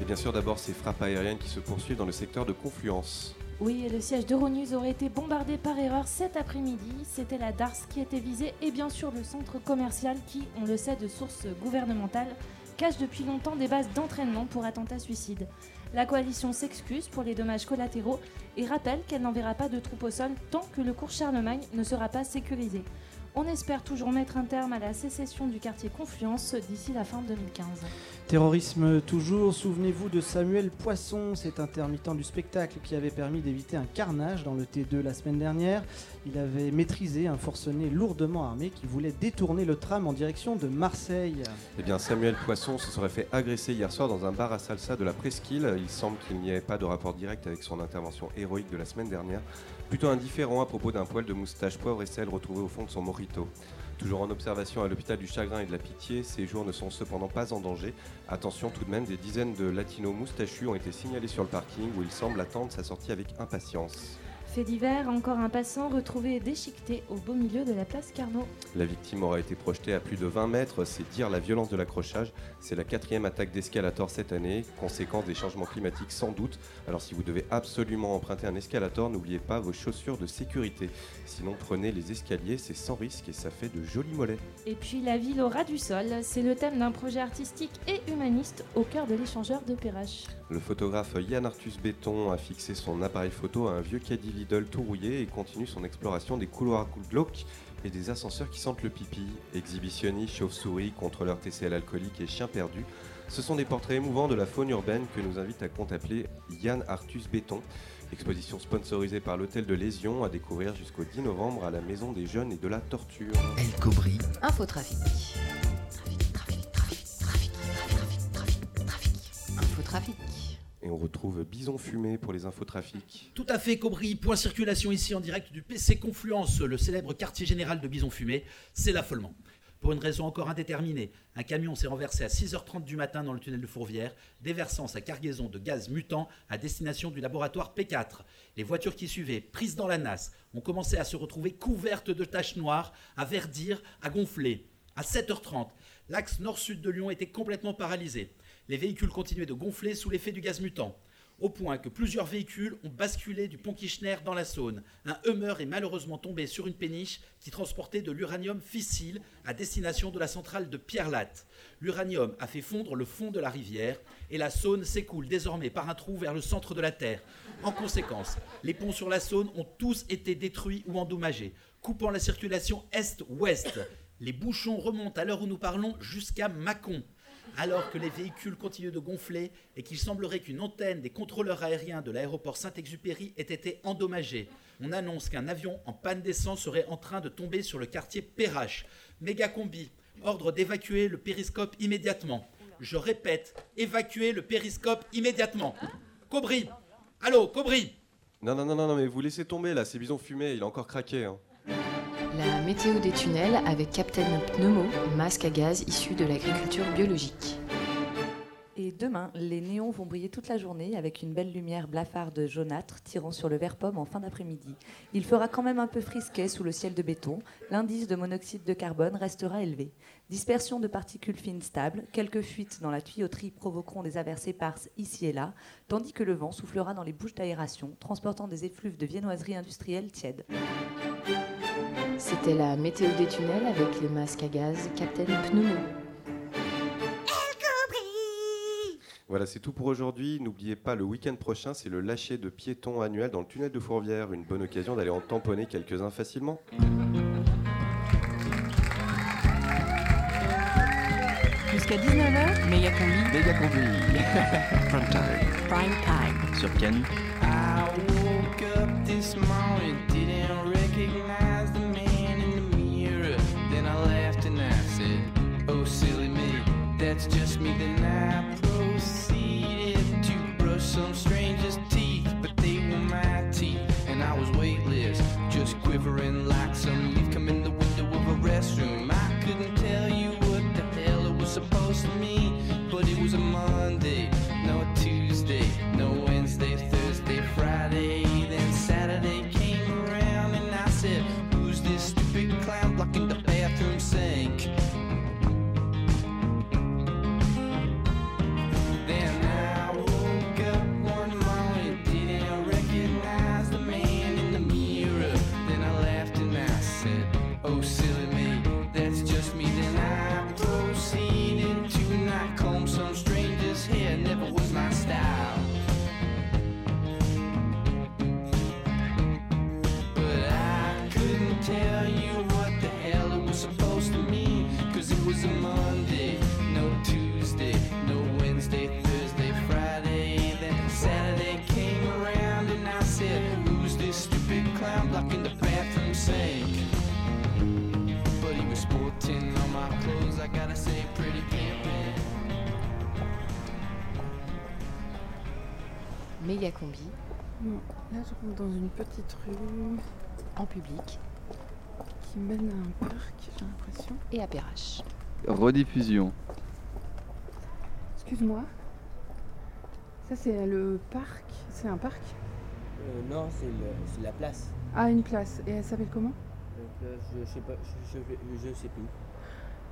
Et bien sûr d'abord ces frappes aériennes qui se poursuivent dans le secteur de Confluence.
Oui, et le siège d'Euronews aurait été bombardé par erreur cet après-midi. C'était la DARS qui était visée et bien sûr le centre commercial qui, on le sait de sources gouvernementales, cache depuis longtemps des bases d'entraînement pour attentats suicides. La coalition s'excuse pour les dommages collatéraux et rappelle qu'elle n'enverra pas de troupes au sol tant que le cours Charlemagne ne sera pas sécurisé. On espère toujours mettre un terme à la sécession du quartier Confluence d'ici la fin 2015.
Terrorisme toujours, souvenez-vous de Samuel Poisson, cet intermittent du spectacle qui avait permis d'éviter un carnage dans le T2 la semaine dernière. Il avait maîtrisé un forcené lourdement armé qui voulait détourner le tram en direction de Marseille.
Eh bien Samuel Poisson se serait fait agresser hier soir dans un bar à salsa de la Presqu'île. Il semble qu'il n'y ait pas de rapport direct avec son intervention héroïque de la semaine dernière. Plutôt indifférent à propos d'un poil de moustache poivre et sel retrouvé au fond de son morito. Toujours en observation à l'hôpital du Chagrin et de la Pitié, ses jours ne sont cependant pas en danger. Attention tout de même, des dizaines de latinos moustachus ont été signalés sur le parking où il semble attendre sa sortie avec impatience.
Fait divers, encore un passant retrouvé déchiqueté au beau milieu de la place Carnot.
La victime aura été projetée à plus de 20 mètres, c'est dire la violence de l'accrochage. C'est la quatrième attaque d'escalator cette année, conséquence des changements climatiques sans doute. Alors si vous devez absolument emprunter un escalator, n'oubliez pas vos chaussures de sécurité. Sinon prenez les escaliers, c'est sans risque et ça fait de jolis mollets.
Et puis la ville au ras du sol, c'est le thème d'un projet artistique et humaniste au cœur de l'échangeur de Perrache.
Le photographe Yann Arthus Béton a fixé son appareil photo à un vieux caddie Lidl tout rouillé et continue son exploration des couloirs glauques et des ascenseurs qui sentent le pipi. Exhibitionnistes, chauves-souris, contrôleurs TCL alcooliques et chiens perdus. Ce sont des portraits émouvants de la faune urbaine que nous invite à contempler Yann Arthus Béton. Exposition sponsorisée par l'hôtel de Lésion à découvrir jusqu'au 10 novembre à la Maison des Jeunes et de la Torture.
El Cobri.
Infotrafic. Trafic, trafic, trafic, trafic, trafic, trafic, trafic. Infotrafic.
Et on retrouve Bison Fumé pour les infotrafics.
Tout à fait, Cobry. Point circulation ici en direct du PC Confluence, le célèbre quartier général de Bison Fumé. C'est l'affolement. Pour une raison encore indéterminée, un camion s'est renversé à 6h30 du matin dans le tunnel de Fourvière, déversant sa cargaison de gaz mutant à destination du laboratoire P4. Les voitures qui suivaient, prises dans la nasse, ont commencé à se retrouver couvertes de taches noires, à verdir, à gonfler. À 7h30, l'axe nord-sud de Lyon était complètement paralysé. Les véhicules continuaient de gonfler sous l'effet du gaz mutant au point que plusieurs véhicules ont basculé du pont Kirchner dans la Saône. Un Hummer est malheureusement tombé sur une péniche qui transportait de l'uranium fissile à destination de la centrale de Pierre-Latte. L'uranium a fait fondre le fond de la rivière et la Saône s'écoule désormais par un trou vers le centre de la Terre. En conséquence, les ponts sur la Saône ont tous été détruits ou endommagés, coupant la circulation est-ouest. Les bouchons remontent à l'heure où nous parlons jusqu'à Mâcon alors que les véhicules continuent de gonfler et qu'il semblerait qu'une antenne des contrôleurs aériens de l'aéroport Saint-Exupéry ait été endommagée. On annonce qu'un avion en panne d'essence serait en train de tomber sur le quartier Perrache. Mégacombi, ordre d'évacuer le périscope immédiatement. Je répète, évacuer le périscope immédiatement. Cobry Allô, Cobry
Non, non, non, non, non, mais vous laissez tomber là, c'est Bison Fumé, il a encore craqué. Hein.
La météo des tunnels avec Captain Pneumo, masque à gaz issu de l'agriculture biologique.
Et demain, les néons vont briller toute la journée avec une belle lumière blafarde jaunâtre tirant sur le vert pomme en fin d'après-midi. Il fera quand même un peu frisquet sous le ciel de béton. L'indice de monoxyde de carbone restera élevé. Dispersion de particules fines stables, quelques fuites dans la tuyauterie provoqueront des averses éparses ici et là, tandis que le vent soufflera dans les bouches d'aération, transportant des effluves de viennoiserie industrielle tiède.
C'était la météo des tunnels avec le masque à gaz Captain Pneumo.
Voilà, c'est tout pour aujourd'hui. N'oubliez pas, le week-end prochain, c'est le lâcher de piétons annuel dans le tunnel de Fourvière. Une bonne occasion d'aller en tamponner quelques-uns facilement.
Jusqu'à 19h, méga combi.
Méga combi. Prime time.
Prime time.
Sur Ken.
I woke up this morning, didn't recognize the man in the mirror. Then I laughed and I said, Oh, silly me, that's just me. Then
Méga combi.
Là, je rentre dans une petite rue
En public.
qui mène à un parc, j'ai l'impression.
Et à Perrache.
Rediffusion.
Excuse-moi. Ça, c'est le parc. C'est un parc
Euh, non, c'est la place.
Ah, une place. Et elle s'appelle comment
là, je, sais pas, je, je, je sais plus.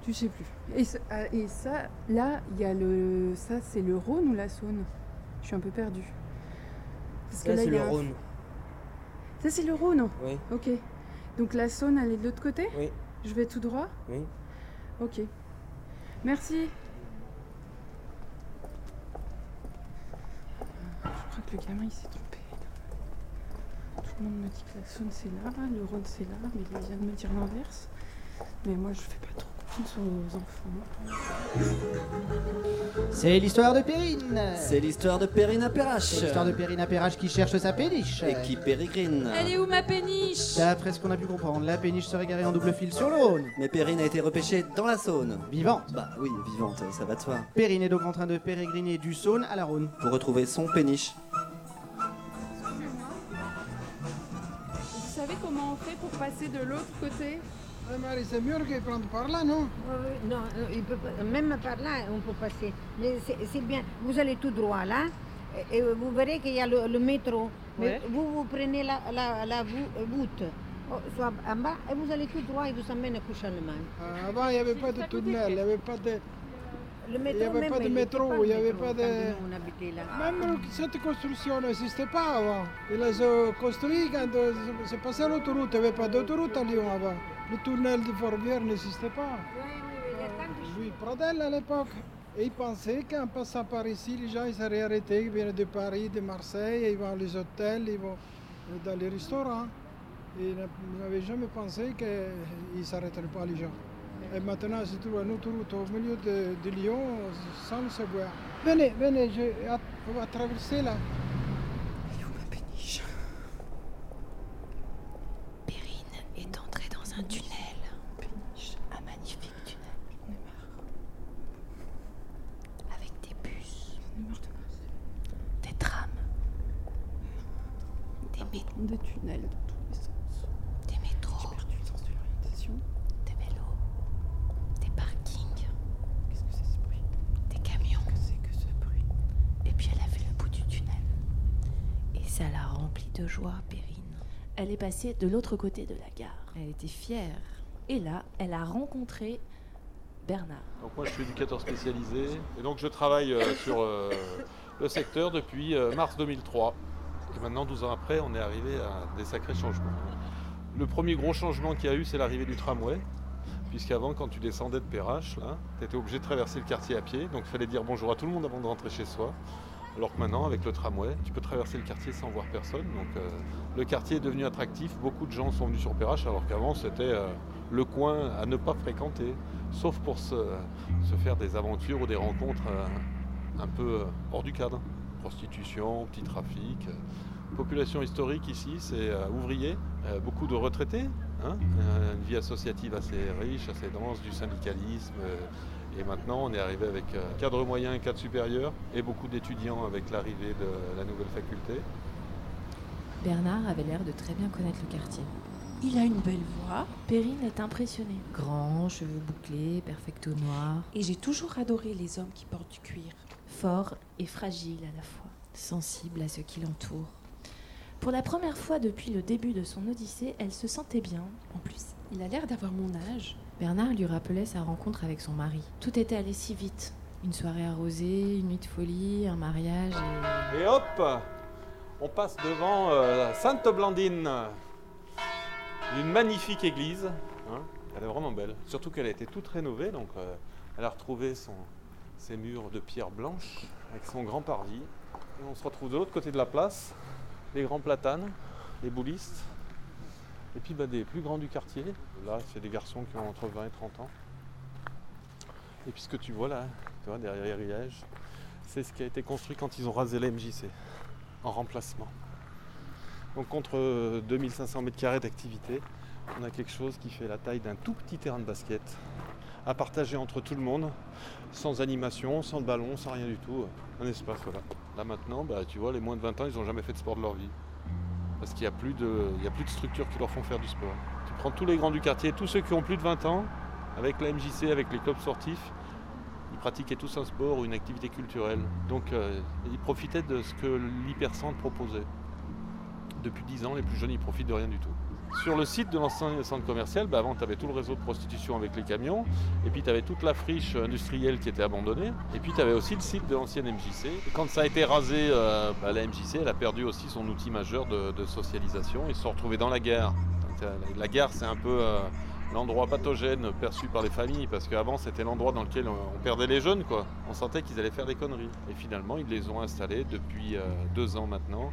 Tu sais plus. Et, ça- ah, et ça, là, il y a le. Ça, c'est le Rhône ou la Saône? Je suis un peu perdue. Parce
Ça, c'est le
a
Rhône.
Ça, c'est le Rhône?
Oui.
Ok. Donc la Saône, elle est de l'autre côté?
Oui.
Je vais tout droit?
Oui.
Ok. Merci. Je crois que le gamin, il s'est trompé. Tout le monde me dit que la Saône, c'est là, le Rhône, c'est là, mais il vient de me dire l'inverse. Mais moi, je fais pas trop tous aux enfants.
C'est l'histoire de Perrine.
C'est l'histoire de Perrine à Perrache.
C'est l'histoire de Perrine à Perrache qui cherche sa péniche.
Et qui pérégrine.
Elle est où ma péniche?
D'après ce qu'on a pu comprendre, la péniche serait garée en double fil sur le Rhône.
Mais Perrine a été repêchée dans la Saône.
Vivante.
Bah oui, vivante, ça va de soi.
Perrine est donc en train de pérégriner du Saône à la Rhône.
Pour retrouver son péniche.
Vous savez comment on fait pour passer de l'autre côté?
Marie, c'est mieux qu'ils prennent par là, non?
Non, euh, il peut même par là, on peut passer. Mais c'est bien. Vous allez tout droit là, et, vous verrez qu'il y a le, le métro. Mais
Ouais.
vous, vous prenez la, la, la vou- voûte, oh, soit en bas, et vous allez tout droit et vous amène à Couchonnement.
Ah, Avant, il n'y avait pas de tunnel, il n'y avait pas de...
Le
Il
métro
n'y avait
même,
pas de
il
métro, il n'y avait pas de... Même cette construction n'existait pas avant. Ils les ont construits quand euh, c'est passé l'autoroute. Il n'y avait pas d'autoroute à Lyon avant. Le tunnel de Fourvière n'existait pas. Oui, Pradel à l'époque. Et ils pensaient qu'en passant par ici, les gens ils seraient arrêtés, ils viennent de Paris, de Marseille, ils vont aux hôtels, ils vont dans les restaurants. Et ils n'avaient jamais pensé qu'ils ne s'arrêteraient pas les gens. Et maintenant, se trouve une autoroute au milieu de, de Lyon sans se voir. Venez, venez, je, on va traverser là.
Perrine est entrée dans un tunnel. Un magnifique tunnel. Avec des bus. Des trams. Des métros.
Des tunnels dans tous les sens.
Des métros.
J'ai perdu le sens de l'orientation.
Des vélos. Des parkings.
Qu'est-ce que c'est ce bruit
Des camions.
Que c'est que ce bruit
Et puis elle a vu le bout du tunnel. Et ça l'a remplie de joie, Perrine.
Elle est passée de l'autre côté de la gare.
Elle était fière.
Et là, elle a rencontré Bernard.
Donc moi je suis éducateur spécialisé et donc je travaille euh, sur euh, le secteur depuis euh, mars 2003. Et maintenant 12 ans après on est arrivé à des sacrés changements. Le premier gros changement qu'il y a eu c'est l'arrivée du tramway. Puisqu'avant quand tu descendais de Perrache, là, tu étais obligé de traverser le quartier à pied, donc il fallait dire bonjour à tout le monde avant de rentrer chez soi. Alors que maintenant, avec le tramway, tu peux traverser le quartier sans voir personne. Donc euh, le quartier est devenu attractif. Beaucoup de gens sont venus sur Perrache, alors qu'avant, c'était euh, le coin à ne pas fréquenter, sauf pour se, faire des aventures ou des rencontres euh, un peu hors du cadre. Prostitution, petit trafic. Population historique ici, c'est ouvrier, euh, beaucoup de retraités, hein, une vie associative assez riche, assez dense, du syndicalisme. Et maintenant, on est arrivé avec euh, cadre moyen, cadre supérieur, et beaucoup d'étudiants avec l'arrivée de la nouvelle faculté.
Bernard avait l'air de très bien connaître le quartier.
Il a une belle voix. Perrine est impressionnée.
Grand, cheveux bouclés, perfecto noir.
Et j'ai toujours adoré les hommes qui portent du cuir. Fort et fragile à la fois.
Sensible à ce qui l'entoure.
Pour la première fois depuis le début de son odyssée, elle se sentait bien. En plus,
Il a l'air d'avoir mon âge.
Bernard lui rappelait sa rencontre avec son mari.
tout était allé si vite.
Une soirée arrosée, une nuit de folie, un mariage et...
Hop On passe devant euh, Sainte-Blandine. Une magnifique église. hein. Elle est vraiment belle. Surtout qu'elle a été toute rénovée, donc euh, elle a retrouvé ses murs de pierre blanche avec son grand parvis. Et on se retrouve de l'autre côté de la place, les grands platanes, les boulistes. Et puis bah, des plus grands du quartier. Là, c'est des garçons qui ont entre 20 et 30 ans. Et puis ce que tu vois là, tu vois, derrière les c'est ce qui a été construit quand ils ont rasé la MJC, en remplacement. Donc contre euh, 2500 mètres carrés d'activité, on a quelque chose qui fait la taille d'un tout petit terrain de basket, à partager entre tout le monde, sans animation, sans ballon, sans rien du tout. Un espace. Là maintenant, bah, tu vois, les moins de 20 ans, ils n'ont jamais fait de sport de leur vie. Parce qu'il n'y a, plus de- a plus de structures qui leur font faire du sport. Tu prends tous les grands du quartier, tous ceux qui ont plus de 20 ans, avec la MJC, avec les clubs sportifs, ils pratiquaient tous un sport ou une activité culturelle. Donc euh, ils profitaient de ce que l'hypercentre proposait. Depuis 10 ans, les plus jeunes, ils profitent de rien du tout. Sur le site de l'ancien centre commercial, bah, avant, tu avais tout le réseau de prostitution avec les camions, et puis tu avais toute la friche industrielle qui était abandonnée, et puis tu avais aussi le site de l'ancienne MJC. Quand ça a été rasé, euh, bah, la MJC, a perdu aussi son outil majeur de, socialisation, ils se sont retrouvés dans la gare. Euh, la gare, c'est un peu euh, l'endroit pathogène perçu par les familles, parce qu'avant, c'était l'endroit dans lequel on, perdait les jeunes. On sentait qu'ils allaient faire des conneries. Et finalement, ils les ont installés depuis deux ans maintenant,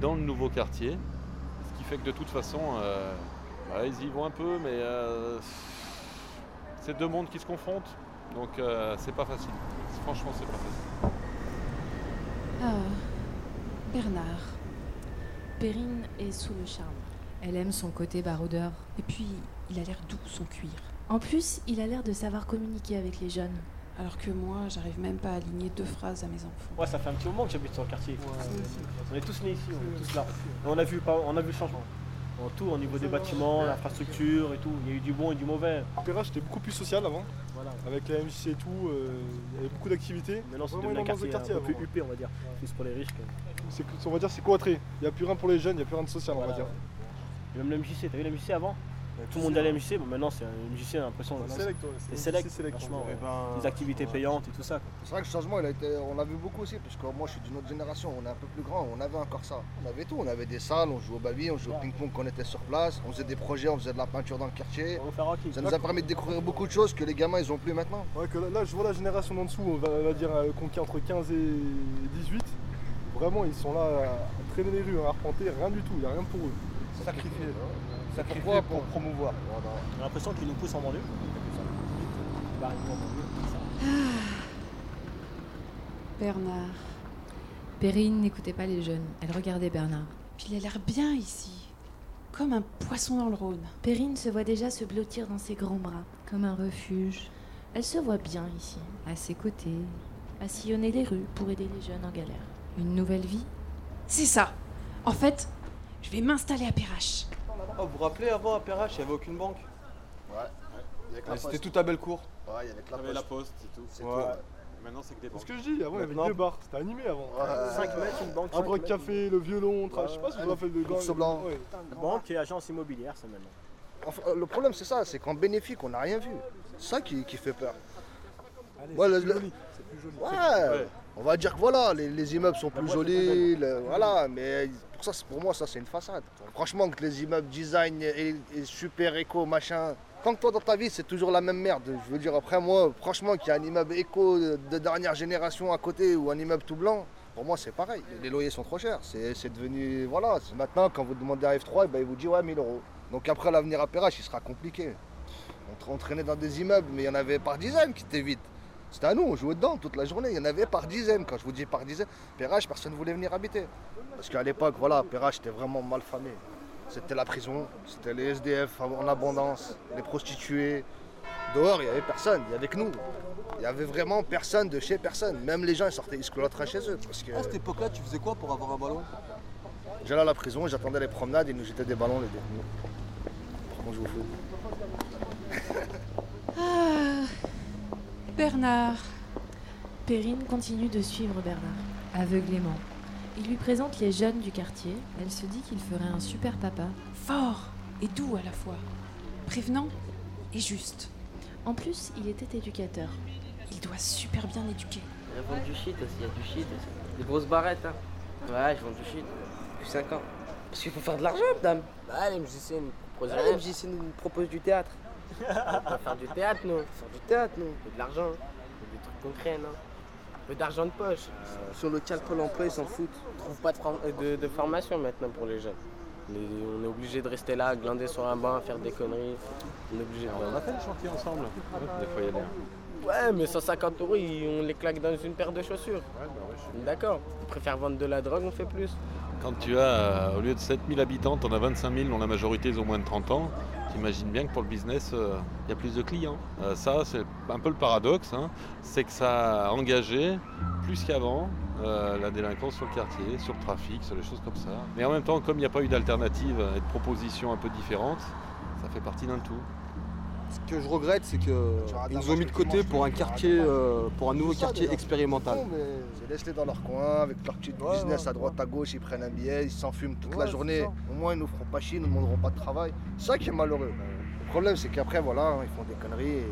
dans le nouveau quartier. Fait que de toute façon, euh, bah, ils y vont un peu, mais euh, c'est deux mondes qui se confrontent. Donc euh, c'est pas facile. Franchement, c'est pas facile.
Ah, Bernard.
Perrine est sous le charme.
Elle aime son côté baroudeur.
Et puis, il a l'air doux, son cuir.
En plus, il a l'air de savoir communiquer avec les jeunes.
Alors que moi, j'arrive même pas à aligner deux phrases à mes enfants.
Moi, ça fait un petit moment que j'habite sur le quartier. On est tous nés ici, on est tous là. Et on a vu, pas- on a vu le changement. En tout, au niveau des bâtiments, l'infrastructure et tout. Il y a eu du bon et du mauvais.
Perrache était beaucoup plus social avant.
Voilà.
Avec la MJC et tout, euh, il y avait beaucoup d'activités.
Maintenant, c'est devenu un
de
quartier, un peu
avant.
plus huppé, on va dire. Plus pour les riches.
On va dire c'est cloîtré. Il n'y a plus rien pour les jeunes, il n'y a plus rien de social, on va dire.
Et même le MJC, t'as vu le MJC avant? Tout le monde allait à MJC, bon, maintenant c'est un MJC, j'ai l'impression.
C'est select, ouais, c'est
select,
select,
franchement.
ouais.
ouais.
Ben,
Des activités payantes et tout ça.
C'est vrai que le changement, il a été, on l'a vu beaucoup aussi, parce que moi je suis d'une autre génération, on est un peu plus grand, on avait encore ça. On avait tout, on avait des salles, on jouait au baby, on jouait au ping-pong quand on était sur place, on faisait des projets, on faisait de la peinture dans le quartier. Ça nous a permis de découvrir beaucoup de choses que les gamins ils ont plus maintenant.
Ouais, que là, je vois la génération d'en dessous, on va, on va dire euh, qu'on entre 15 et 18. Vraiment, ils sont là à traîner les rues, à arpenter, rien du tout, il n'y a rien pour eux. Sacrifiés. Sacrifiés
Pourquoi
pour promouvoir.
J'ai l'impression qu'ils nous poussent en banlieue. En ça.
Bernard.
Perrine n'écoutait pas les jeunes. Elle regardait Bernard.
Puis il a l'air bien ici. Comme un poisson dans le Rhône.
Perrine se voit déjà se blottir dans ses grands bras.
Comme un refuge.
Elle se voit bien ici,
À ses côtés.
à sillonner les rues pour aider les jeunes en galère.
Une nouvelle vie?
C'est ça. En fait, je vais m'installer à Perrache.
Oh, vous vous rappelez avant à Perrache, il n'y avait aucune banque
Ouais. Que la
C'était
poste.
tout à Bellecour.
Ouais, il y avait que la
Il y avait la
poste.
poste, c'est tout.
C'est
Ouais.
tout, ouais.
Maintenant, c'est que des
C'est
banques.
ce que je dis, avant il y avait deux bars, c'était animé avant.
Ouais.
5 mètres, une banque.
Un
mètres,
café, le violon, je sais pas si vous avez fait le
Course blanc.
Ouais.
Banque et agence immobilière, c'est maintenant.
Enfin, euh, le problème c'est ça, c'est qu'en bénéfique on n'a rien vu. C'est ça qui, qui fait peur. Ouais, le- le-
C'est plus joli.
Ouais, on va dire que voilà, les, les immeubles sont plus jolis, le- voilà, mais pour, ça, pour moi ça c'est une façade. Franchement que les immeubles design et, super éco, machin, que toi dans ta vie c'est toujours la même merde. Je veux dire après moi, franchement qu'il y a un immeuble éco de, de dernière génération à côté ou un immeuble tout blanc, pour moi c'est pareil. Les loyers sont trop chers, c'est devenu, voilà, maintenant quand vous demandez un F3, eh ben, il vous dit ouais 1000 euros. Donc après l'avenir à Perrache il sera compliqué. On, tra- on traînait dans des immeubles, mais il y en avait par dizaines qui étaient vides. C'était à nous, on jouait dedans toute la journée. Il y en avait par dizaines. Quand je vous dis par dizaines, Perrache, personne ne voulait venir habiter. Parce qu'à l'époque, voilà, Perrache était vraiment mal famé. C'était la prison, c'était les SDF en abondance, les prostituées. Dehors, il n'y avait personne, il y avait que nous. Il n'y avait vraiment personne de chez personne. Même les gens, ils sortaient, ils se cloîtraient chez eux. Parce que
À cette époque-là, tu faisais quoi pour avoir un ballon?
J'allais à la prison, j'attendais les promenades, ils nous jetaient des ballons, les détenus. Qu'on joue au foot.
Bernard.
Perrine continue de suivre Bernard.
Aveuglément.
Il lui présente les jeunes du quartier.
Elle se dit qu'il ferait un super papa.
Fort et doux à la fois. Prévenant et juste.
En plus, il était éducateur.
Il doit super bien éduquer.
Ils vendent du shit aussi, il y a du shit aussi. Des grosses barrettes, hein. Ouais, je vends du shit. Depuis 5 ans. Parce qu'il faut faire de l'argent, madame. Bah, musiciens nous musiciens nous proposent du théâtre. On va faire du théâtre, nous. On va faire du théâtre, nous. On veut de l'argent. On veut des trucs concrets, non? Un peu d'argent de poche. Euh, sur le Pôle emploi, ils s'en foutent. Ils trouvent pas de, de formation maintenant pour les jeunes. Les- on est obligé de rester là, glander sur un banc, faire des conneries. On est obligé de...
On a fait le chantier ensemble. Des fois, il y a des-
Ouais, mais 150 euros, on les claque dans une paire de chaussures. D'accord. On préfère vendre de la drogue, on fait plus.
Quand tu as, euh, au lieu de 7000 habitants, tu en as 25 000 dont la majorité ils ont moins de 30 ans, t'imagines bien que pour le business, euh, il y a plus de clients. Euh, ça, c'est un peu le paradoxe, hein, c'est que ça a engagé plus qu'avant la délinquance sur le quartier, sur le trafic, sur les choses comme ça. Mais en même temps, comme il n'y a pas eu d'alternative et de propositions un peu différentes, ça fait partie d'un tout.
Ce que je regrette, c'est qu'ils nous ont mis de côté pour un quartier, euh, pour un nouveau
ça,
quartier expérimental.
Mais Ils laissent-les dans leur coin, avec leur petit business à droite à gauche, ils prennent un billet, ils s'enfument toute
Ouais,
la journée.
ça.
Au moins, ils nous feront pas chier, ils nous demanderont pas de travail. C'est ça qui est malheureux. Le problème, c'est qu'après, voilà, hein, ils font des conneries et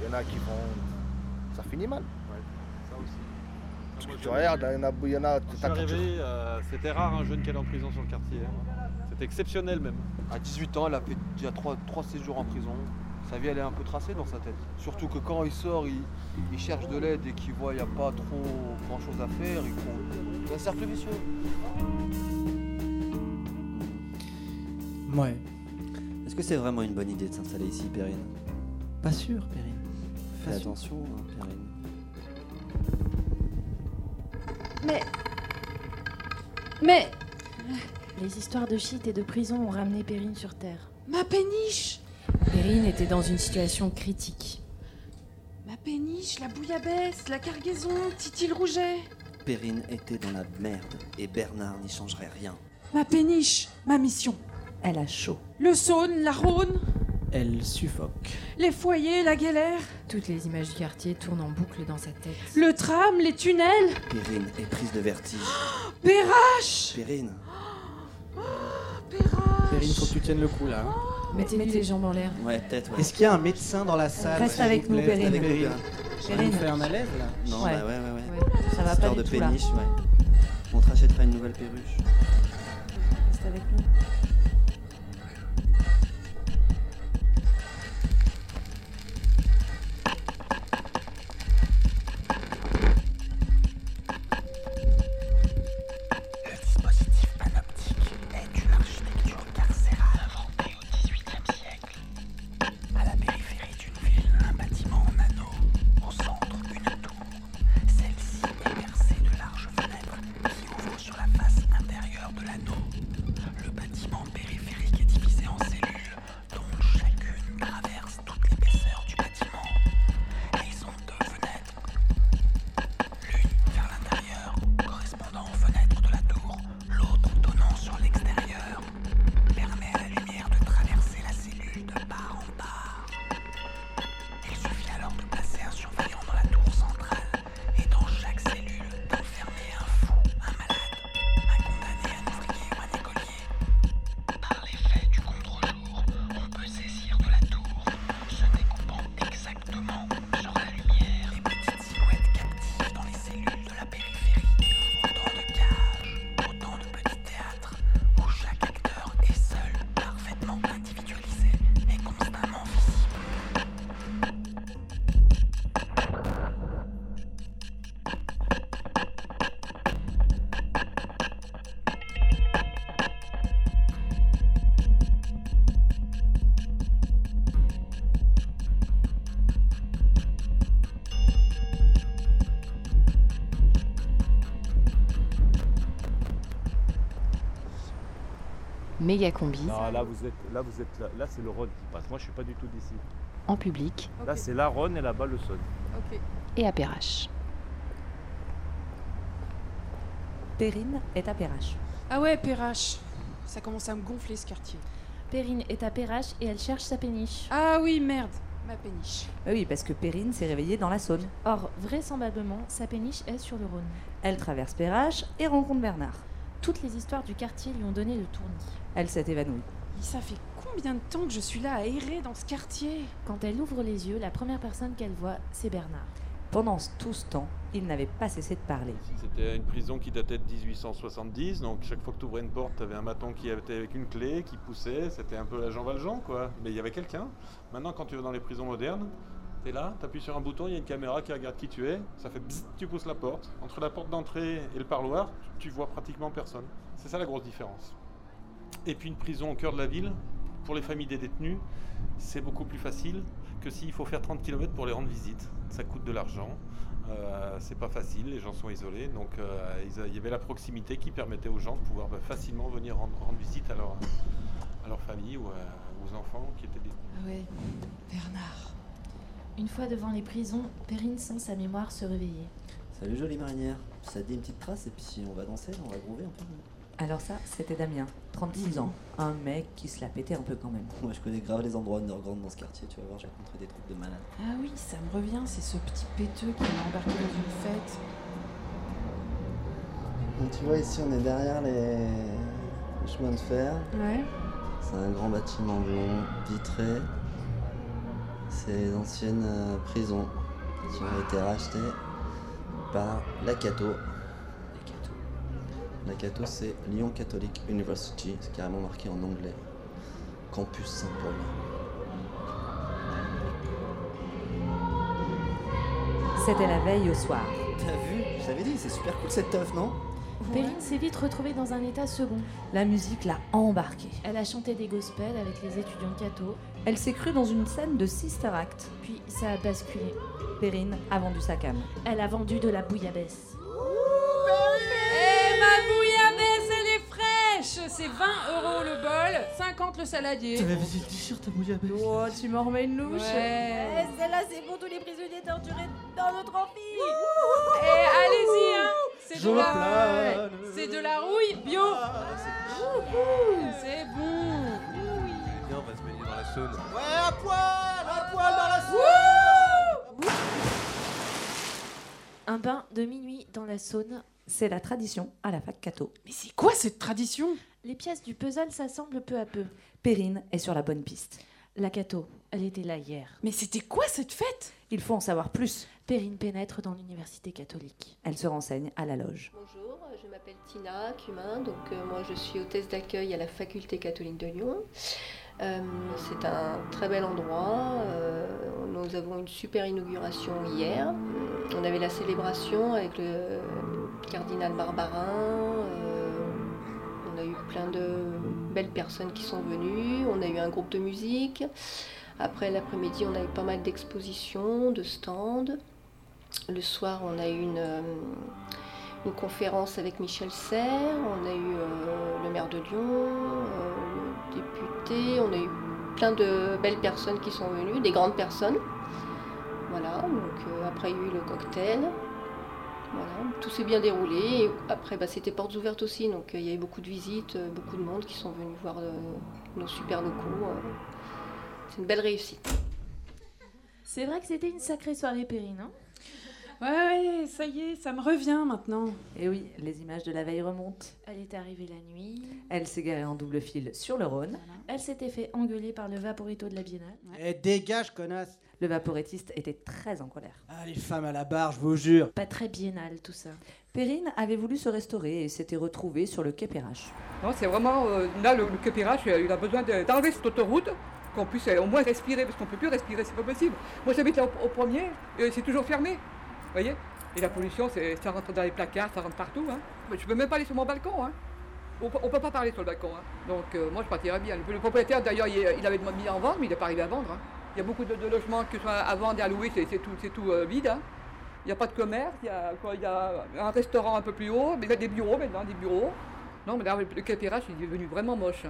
il y en a qui vont. Ça finit mal. Parce que tu regardes, il y en a. Il y en a
Quand je suis arrivé, euh, c'était rare un jeune qui allait en prison sur le quartier. hein. C'était exceptionnel même.
À 18 ans, elle a fait déjà 3, séjours en prison. Sa vie, elle est un peu tracée dans sa tête. Surtout que quand il sort, il, il cherche de l'aide et qu'il voit qu'il n'y a pas trop grand chose à faire, il prend- C'est un cercle vicieux.
Ouais. Est-ce que c'est vraiment une bonne idée de s'installer ici, Perrine?
Pas sûr, Perrine.
Fais
Pas
attention, hein, Perrine.
Mais. Mais. Les histoires de shit et de prison ont ramené Perrine sur Terre.
Ma péniche
Perrine était dans une situation critique.
Ma péniche, la bouillabaisse, la cargaison, Titi le rouget.
Perrine était dans la merde et Bernard n'y changerait rien.
Ma péniche, ma mission.
Elle a chaud.
Le Saône, la Rhône,
Elle suffoque.
les foyers, la galère,
Toutes les images du quartier tournent en boucle dans sa tête.
le tram, les tunnels,
Perrine est prise de vertige.
Perrache
Perrine,
Perrine, faut que tu tiennes le coup là. Hein.
Mettez-lui les jambes en l'air.
ouais, peut-être. Ouais.
Est-ce qu'il y a un médecin dans la salle
Reste
s'il
avec
vous
nous,
plaît.
Avec nous,
Perrine.
là.
Ça nous
Perrine.
fait un malaise là
Non,
Ouais.
bah ouais, ouais, ouais.
Ça va
Histoire
pas
de
tout là.
péniche, ouais. On te rachètera une nouvelle perruche.
Reste avec nous.
Méga combi,
Non, là vous êtes là, vous êtes là, là c'est le Rhône qui passe. Moi je suis pas du tout d'ici.
en public
Là c'est la Rhône et là-bas le Saône.
Et à Perrache.
Perrine est à Perrache.
Ah ouais, Perrache. Ça commence à me gonfler ce quartier.
Perrine est à Perrache et elle cherche sa péniche.
Ah oui, merde, ma péniche.
Bah oui, parce que Perrine s'est réveillée dans la Saône.
Or, vraisemblablement, sa péniche est sur le Rhône.
Elle traverse Perrache et rencontre Bernard.
Toutes les histoires du quartier lui ont donné le tournis.
Elle s'est évanouie.
Mais ça fait combien de temps que je suis là à errer dans ce quartier?
Quand elle ouvre les yeux, la première personne qu'elle voit, c'est Bernard.
Pendant tout ce temps, il n'avait pas cessé de parler.
C'était une prison qui datait de 1870, donc chaque fois que tu ouvrais une porte, tu avais un maton qui était avec une clé, qui poussait, c'était un peu la Jean Valjean, quoi. Mais il y avait quelqu'un. Maintenant, quand tu vas dans les prisons modernes, tu es là, tu appuies sur un bouton, il y a une caméra qui regarde qui tu es, ça fait bzzz, tu pousses la porte. Entre la porte d'entrée et le parloir, tu vois pratiquement personne. C'est ça la grosse différence. Et puis une prison au cœur de la ville, pour les familles des détenus, c'est beaucoup plus facile que s'il faut faire 30 km pour les rendre visite. Ça coûte de l'argent, euh, c'est pas facile, les gens sont isolés, donc euh, il y avait la proximité qui permettait aux gens de pouvoir bah, facilement venir rendre, visite à leur, à leur famille ou à- aux enfants qui étaient détenus.
Ah ouais, Bernard.
Une fois devant les prisons, Perrine sent sa mémoire se réveiller.
Salut jolie marinière. Ça te dit une petite trace et puis on va danser, on va groover un peu.
Alors ça, c'était Damien, 36 ans. Un mec qui se la pétait un peu quand même.
Moi je connais grave les endroits underground dans ce quartier, tu vas voir, j'ai rencontré des trucs de malades.
Ah oui, ça me revient, c'est ce petit péteux qui m'a embarqué dans une fête.
Donc tu vois ici on est derrière les, les chemins de fer.
Ouais.
C'est un grand bâtiment blond, vitré. C'est les anciennes euh, prisons qui ont été rachetées par l'Acato. L'Acato c'est Lyon Catholic University, c'est carrément marqué en anglais. Campus Saint-Paul.
C'était la veille au soir.
T'as vu? Je t'avais dit, c'est super cool cette teuf, non?
Perrine s'est vite retrouvée dans un état second.
La musique l'a embarquée.
Elle a chanté des gospels avec les étudiants catho.
Elle s'est crue dans une scène de Sister Act.
Puis ça a basculé.
Perrine a vendu sa cam.
Elle a vendu de la bouillabaisse.
Eh ma bouillabaisse, elle est fraîche C'est 20 euros le bol, 50 le saladier.
T'avais vas-y, le t-shirt, ta bouillabaisse.
Oh, tu m'en remets une louche
Ouais.
Eh, Celle-là, c'est pour tous les prisonniers torturés dans notre amphi.
Eh, allez-y, hein C'est de, la... de la rouille bio C'est bon
Saône.
Ouais, à poil À poil dans la Saône
Un bain de minuit dans la Saône.
C'est la tradition à la fac Cato.
Mais c'est quoi cette tradition?
Les pièces du puzzle s'assemblent peu à peu.
Perrine est sur la bonne piste.
La Cato, elle était là hier.
Mais c'était quoi cette fête?
Il faut en savoir plus.
Perrine pénètre dans l'université catholique.
Elle se renseigne à la loge.
Bonjour, je m'appelle Tina Cumin, donc euh, moi je suis hôtesse d'accueil à la faculté catholique de Lyon. Euh, c'est un très bel endroit. euh, nous avons une super inauguration hier. On avait la célébration avec le cardinal Barbarin. euh, on a eu plein de belles personnes qui sont venues. On a eu un groupe de musique. Après l'après-midi, on a eu pas mal d'expositions, de stands. Le soir, on a eu une, une conférence avec Michel Serres, on a eu euh, le maire de Lyon, euh, le député, on a eu plein de belles personnes qui sont venues, des grandes personnes. Voilà, donc euh, après il y a eu le cocktail. Voilà, tout s'est bien déroulé. Et après, bah, c'était portes ouvertes aussi, donc il y avait beaucoup de visites, beaucoup de monde qui sont venus voir nos super locaux. C'est une belle réussite.
C'est vrai que c'était une sacrée soirée, Perrine. hein?
Ouais, ouais, ça y est, ça me revient maintenant.
Et oui, les images de la veille remontent.
Elle était arrivée la nuit.
Elle s'est garée en double fil sur le Rhône.
Elle s'était fait engueuler par le vaporito de la Biennale.
Eh, dégage, connasse
Le vaporettiste était très en colère.
Ah, les femmes à la barre, je vous jure
Pas très biennale, tout ça.
Perrine avait voulu se restaurer et s'était retrouvée sur le quai Perrache.
Non, c'est vraiment, euh, là, le, le Quai Perrache, il a besoin de- d'enlever cette autoroute, qu'on puisse euh, au moins respirer, parce qu'on ne peut plus respirer, c'est pas possible. Moi, j'habite là au, au premier, et c'est toujours fermé, vous voyez? Et la pollution, ça rentre dans les placards, ça rentre partout. Hein. Je peux même pas aller sur mon balcon. Hein. On ne peut pas parler sur le balcon. hein. Donc, euh, moi, je partirais bien. Le, propriétaire, d'ailleurs, il, il avait mis en vente, mais il n'est pas arrivé à vendre. Il y a beaucoup de, logements qui sont à vendre et à louer, c'est tout, euh, vide. Il n'y a pas de commerce, il y, a, un restaurant un peu plus haut, mais il y a des bureaux maintenant, des bureaux. Non, mais là, le, il est devenu vraiment moche.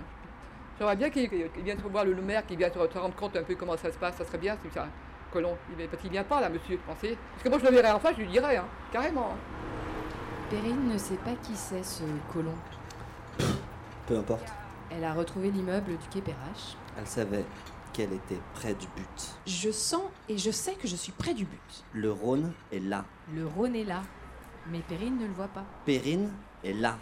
J'aimerais bien qu'il qu'il vienne voir le, maire, qu'il vienne se rendre compte un peu comment ça se passe, ça serait bien, c'est ça, Colomb. Parce qu'il vient pas là, monsieur, pensez? Parce que moi, je le verrais en face, je lui dirais, hein, carrément.
Perrine ne sait pas qui c'est ce colon.
Peu importe.
Elle a retrouvé l'immeuble du quai Perrache.
Elle savait qu'elle était près du but.
Je sens et je sais que je suis près du but.
Le Rhône est là.
Le Rhône est là. Mais Perrine ne le voit pas.
Perrine est là.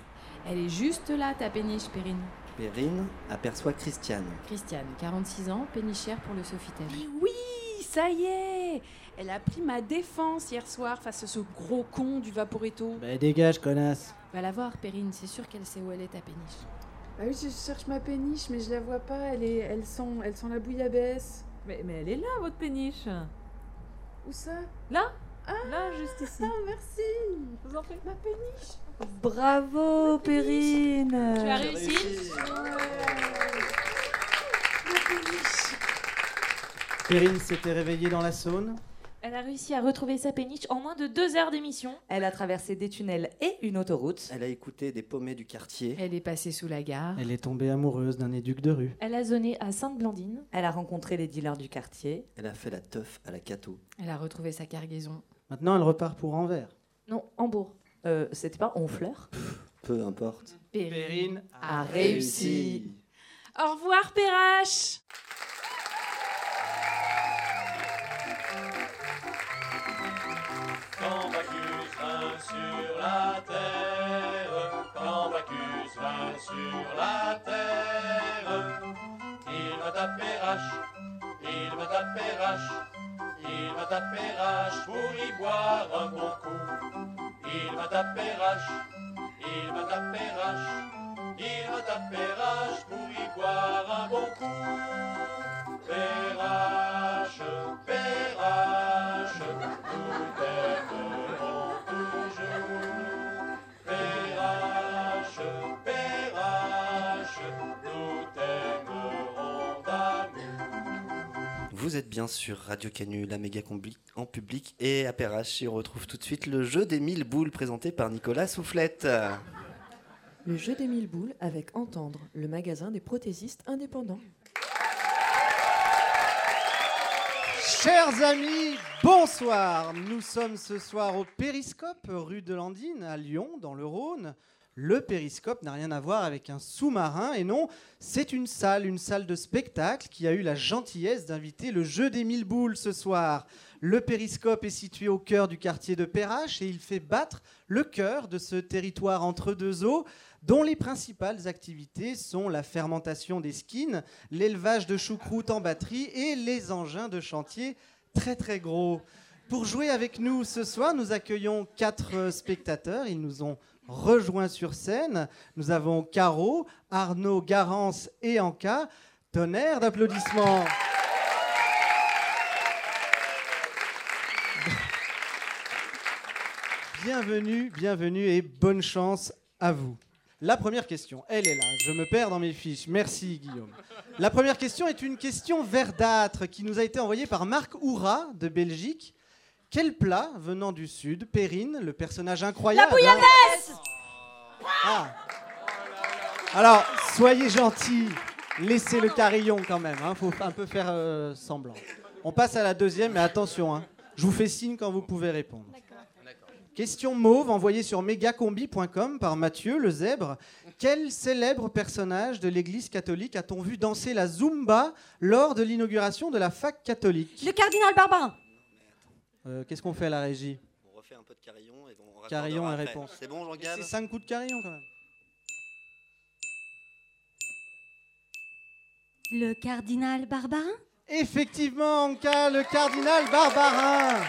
Elle est juste là, ta péniche, Perrine.
Perrine aperçoit Christiane.
Christiane, 46 ans, pénichère pour le Sofitel.
Mais oui, ça y est Elle a pris ma défense hier soir face à ce gros con du Vaporetto.
Bah, dégage, connasse
Va la voir, Perrine, c'est sûr qu'elle sait où elle est, ta péniche.
Ah oui, je cherche ma péniche, mais je la vois pas. Elle, est, elle, sent, elle sent la bouillabaisse.
Mais, mais elle est là, votre péniche.
Où ça?
Là?
Ah
Là, juste ici.
Ah, merci
Vous en faites
Ma péniche
Bravo, Perrine
Tu as réussi?
Perrine s'était réveillée dans la Saône.
Elle a réussi à retrouver sa péniche en moins de deux heures d'émission.
Elle a traversé des tunnels et une autoroute.
Elle a écouté des paumés du quartier.
Elle est passée sous la gare.
Elle est tombée amoureuse d'un éduc de rue.
Elle a zoné à Sainte-Blandine.
Elle a rencontré les dealers du quartier.
Elle a fait la teuf à la Cato.
Elle a retrouvé sa cargaison.
Maintenant, elle repart pour Anvers.
Non, Hambourg.
Euh, C'était pas Honfleur?
Peu importe.
Perrine
a réussi.
Au revoir, Perrache
il va taper Rache, il va taper Rache pour y boire un bon coup. Il va taper Rache, il va taper Rache, il va taper Rache pour y boire un bon coup. Perrache,
Vous êtes bien sur Radio Canu, la méga combi en public et à Perrache. Et on retrouve tout de suite le jeu des 1000 boules présenté par Nicolas Soufflette.
Le jeu des mille boules avec Entendre, le magasin des prothésistes indépendants.
Chers amis, bonsoir. Nous sommes ce soir au Périscope, rue de Landine, à Lyon, dans le Rhône. Le Périscope n'a rien à voir avec un sous-marin, et non, c'est une salle, une salle de spectacle qui a eu la gentillesse d'inviter le jeu des mille boules ce soir. Le Périscope est situé au cœur du quartier de Perrache et il fait battre le cœur de ce territoire entre deux eaux dont les principales activités sont la fermentation des skins, l'élevage de choucroute en batterie et les engins de chantier très très gros. Pour jouer avec nous ce soir, nous accueillons quatre spectateurs. Ils nous ont rejoints sur scène. Nous avons Caro, Arnaud, Garance et Anka. Tonnerre d'applaudissements. Bienvenue, bienvenue et bonne chance à vous. La première question, elle est là. Je me perds dans mes fiches. Merci Guillaume. La première question est une question verdâtre qui nous a été envoyée par Marc Oura de Belgique. Quel plat venant du sud, Perrine, le personnage incroyable
La bouillabaisse
Ah. Alors, soyez gentils. Laissez le carillon quand même. Il faut un peu faire euh, semblant. On passe à la deuxième, mais attention. hein. Je vous fais signe quand vous pouvez répondre. Question mauve envoyée sur megacombi.com par Mathieu le zèbre. Quel célèbre personnage de l'Église catholique a-t-on vu danser la zumba lors de l'inauguration de la fac catholique?
Le cardinal Barbarin.
Euh, Qu'est-ce qu'on fait à la régie
On refait un peu de carillon et on
Carillon et
après.
réponse.
C'est bon, Jean-Gab
C'est 5 coups de carillon quand même.
Le cardinal Barbarin
Effectivement, Anka, le cardinal Barbarin.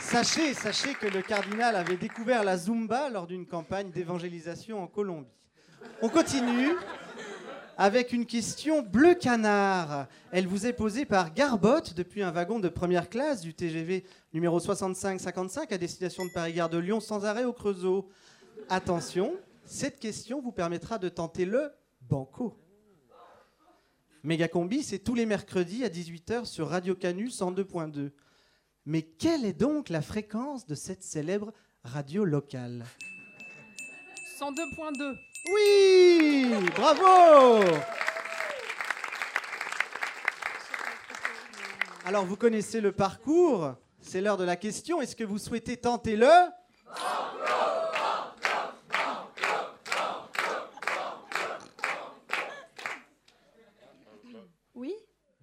Sachez, sachez que le cardinal avait découvert la Zumba lors d'une campagne d'évangélisation en Colombie. On continue avec une question bleu canard. Elle vous est posée par Garbotte depuis un wagon de première classe du TGV numéro 6555 à destination de Paris-Gare de Lyon sans arrêt au Creusot. Attention, cette question vous permettra de tenter le banco. Mégacombi, c'est tous les mercredis à 18h sur Radio Canu 102.2. Mais quelle est donc la fréquence de cette célèbre radio locale?
102.2.
Oui Bravo Alors, vous connaissez le parcours. C'est l'heure de la question. Est-ce que vous souhaitez tenter le
Oui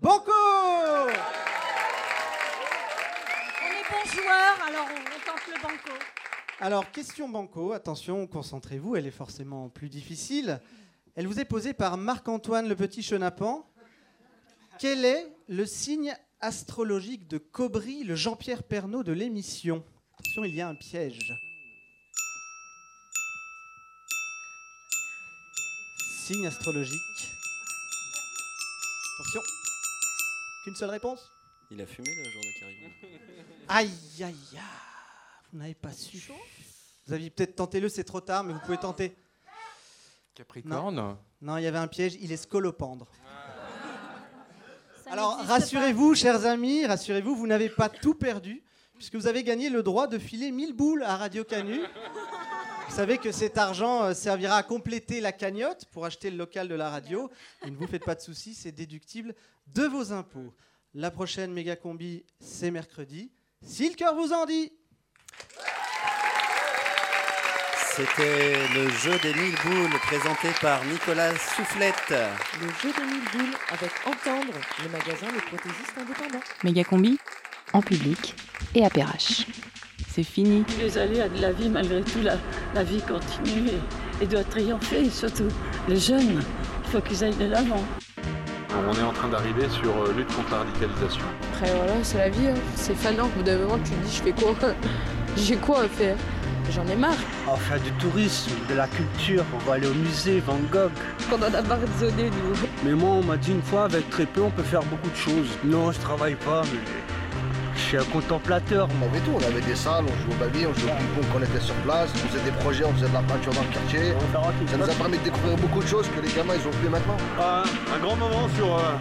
Banco
On est bons joueurs, alors on, on tente le banco.
Alors, question banco, attention, concentrez-vous, elle est forcément plus difficile. Elle vous est posée par Marc-Antoine le petit chenapan. Quel est le signe astrologique de Cobry, le Jean-Pierre Pernaud de l'émission? Attention, il y a un piège. Signe astrologique. Attention. Qu'une seule réponse?
Il a fumé le jour de carillon.
Aïe, aïe, aïe. Vous n'avez pas su. Vous aviez peut-être tenté le, c'est trop tard, mais vous pouvez tenter.
Capricorne
Non, Non, il y avait un piège, il est scolopendre.
Ça
Alors rassurez-vous, chers amis, rassurez-vous, vous n'avez pas tout perdu, puisque vous avez gagné le droit de filer 1000 boules à Radio Canu. Vous savez que cet argent euh, servira à compléter la cagnotte pour acheter le local de la radio. Et ne vous faites pas de soucis, c'est déductible de vos impôts. La prochaine méga combi, c'est mercredi. Si le cœur vous en dit.
C'était le jeu des 1000 boules présenté par Nicolas Soufflette.
Le jeu des mille boules avec Entendre, le magasin des prothésistes indépendants.
Mégacombi, en public et à Perrache. C'est fini.
Les aléas de la vie, malgré tout, la, la vie continue et, et doit triompher. Et surtout, les jeunes, il faut qu'ils aillent de l'avant.
On est en train d'arriver sur euh, lutte contre la radicalisation.
Après, voilà, c'est la vie. hein. C'est fanant. Au bout d'un moment, tu te dis, je fais quoi? J'ai quoi à faire J'en ai marre.
On va faire du tourisme, de la culture, on va aller au musée Van Gogh.
On en a marre de zoner, nous.
Mais moi, on m'a dit une fois, avec très peu, on peut faire beaucoup de choses. Non, je travaille pas, mais je suis un contemplateur.
On avait tout, on avait des salles, on jouait au baby, on jouait au ping-pong quand on était sur place, on faisait des projets, on faisait de la peinture dans le quartier. Ça nous a permis de découvrir beaucoup de choses que les gamins ils ont plus maintenant.
un grand moment sur, euh,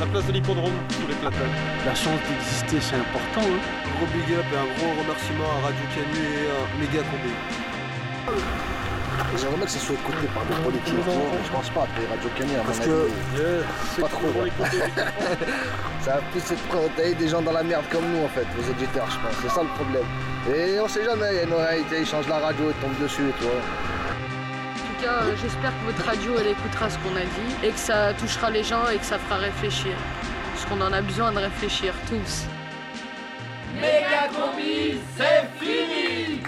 la place de l'hippodrome, tous les platans.
La chance d'exister, c'est important. Hein.
Gros big up et un gros remerciement à Radio Canu et à Méga Combé.
J'aimerais bien que ça soit écouté par des politiques. Je pense pas, après Radio Canu, à mon
Parce
avis.
que-
pas trop. ça va plus être protéger des gens dans la merde comme nous, en fait, les éditeurs, je pense. C'est ça le problème. Et on sait jamais, il y a une réalité, ils changent la radio, ils tombent dessus, tu vois.
J'espère que votre radio, elle écoutera ce qu'on a dit et que ça touchera les gens et que ça fera réfléchir. Parce qu'on en a besoin de réfléchir tous.
Méga combi, c'est fini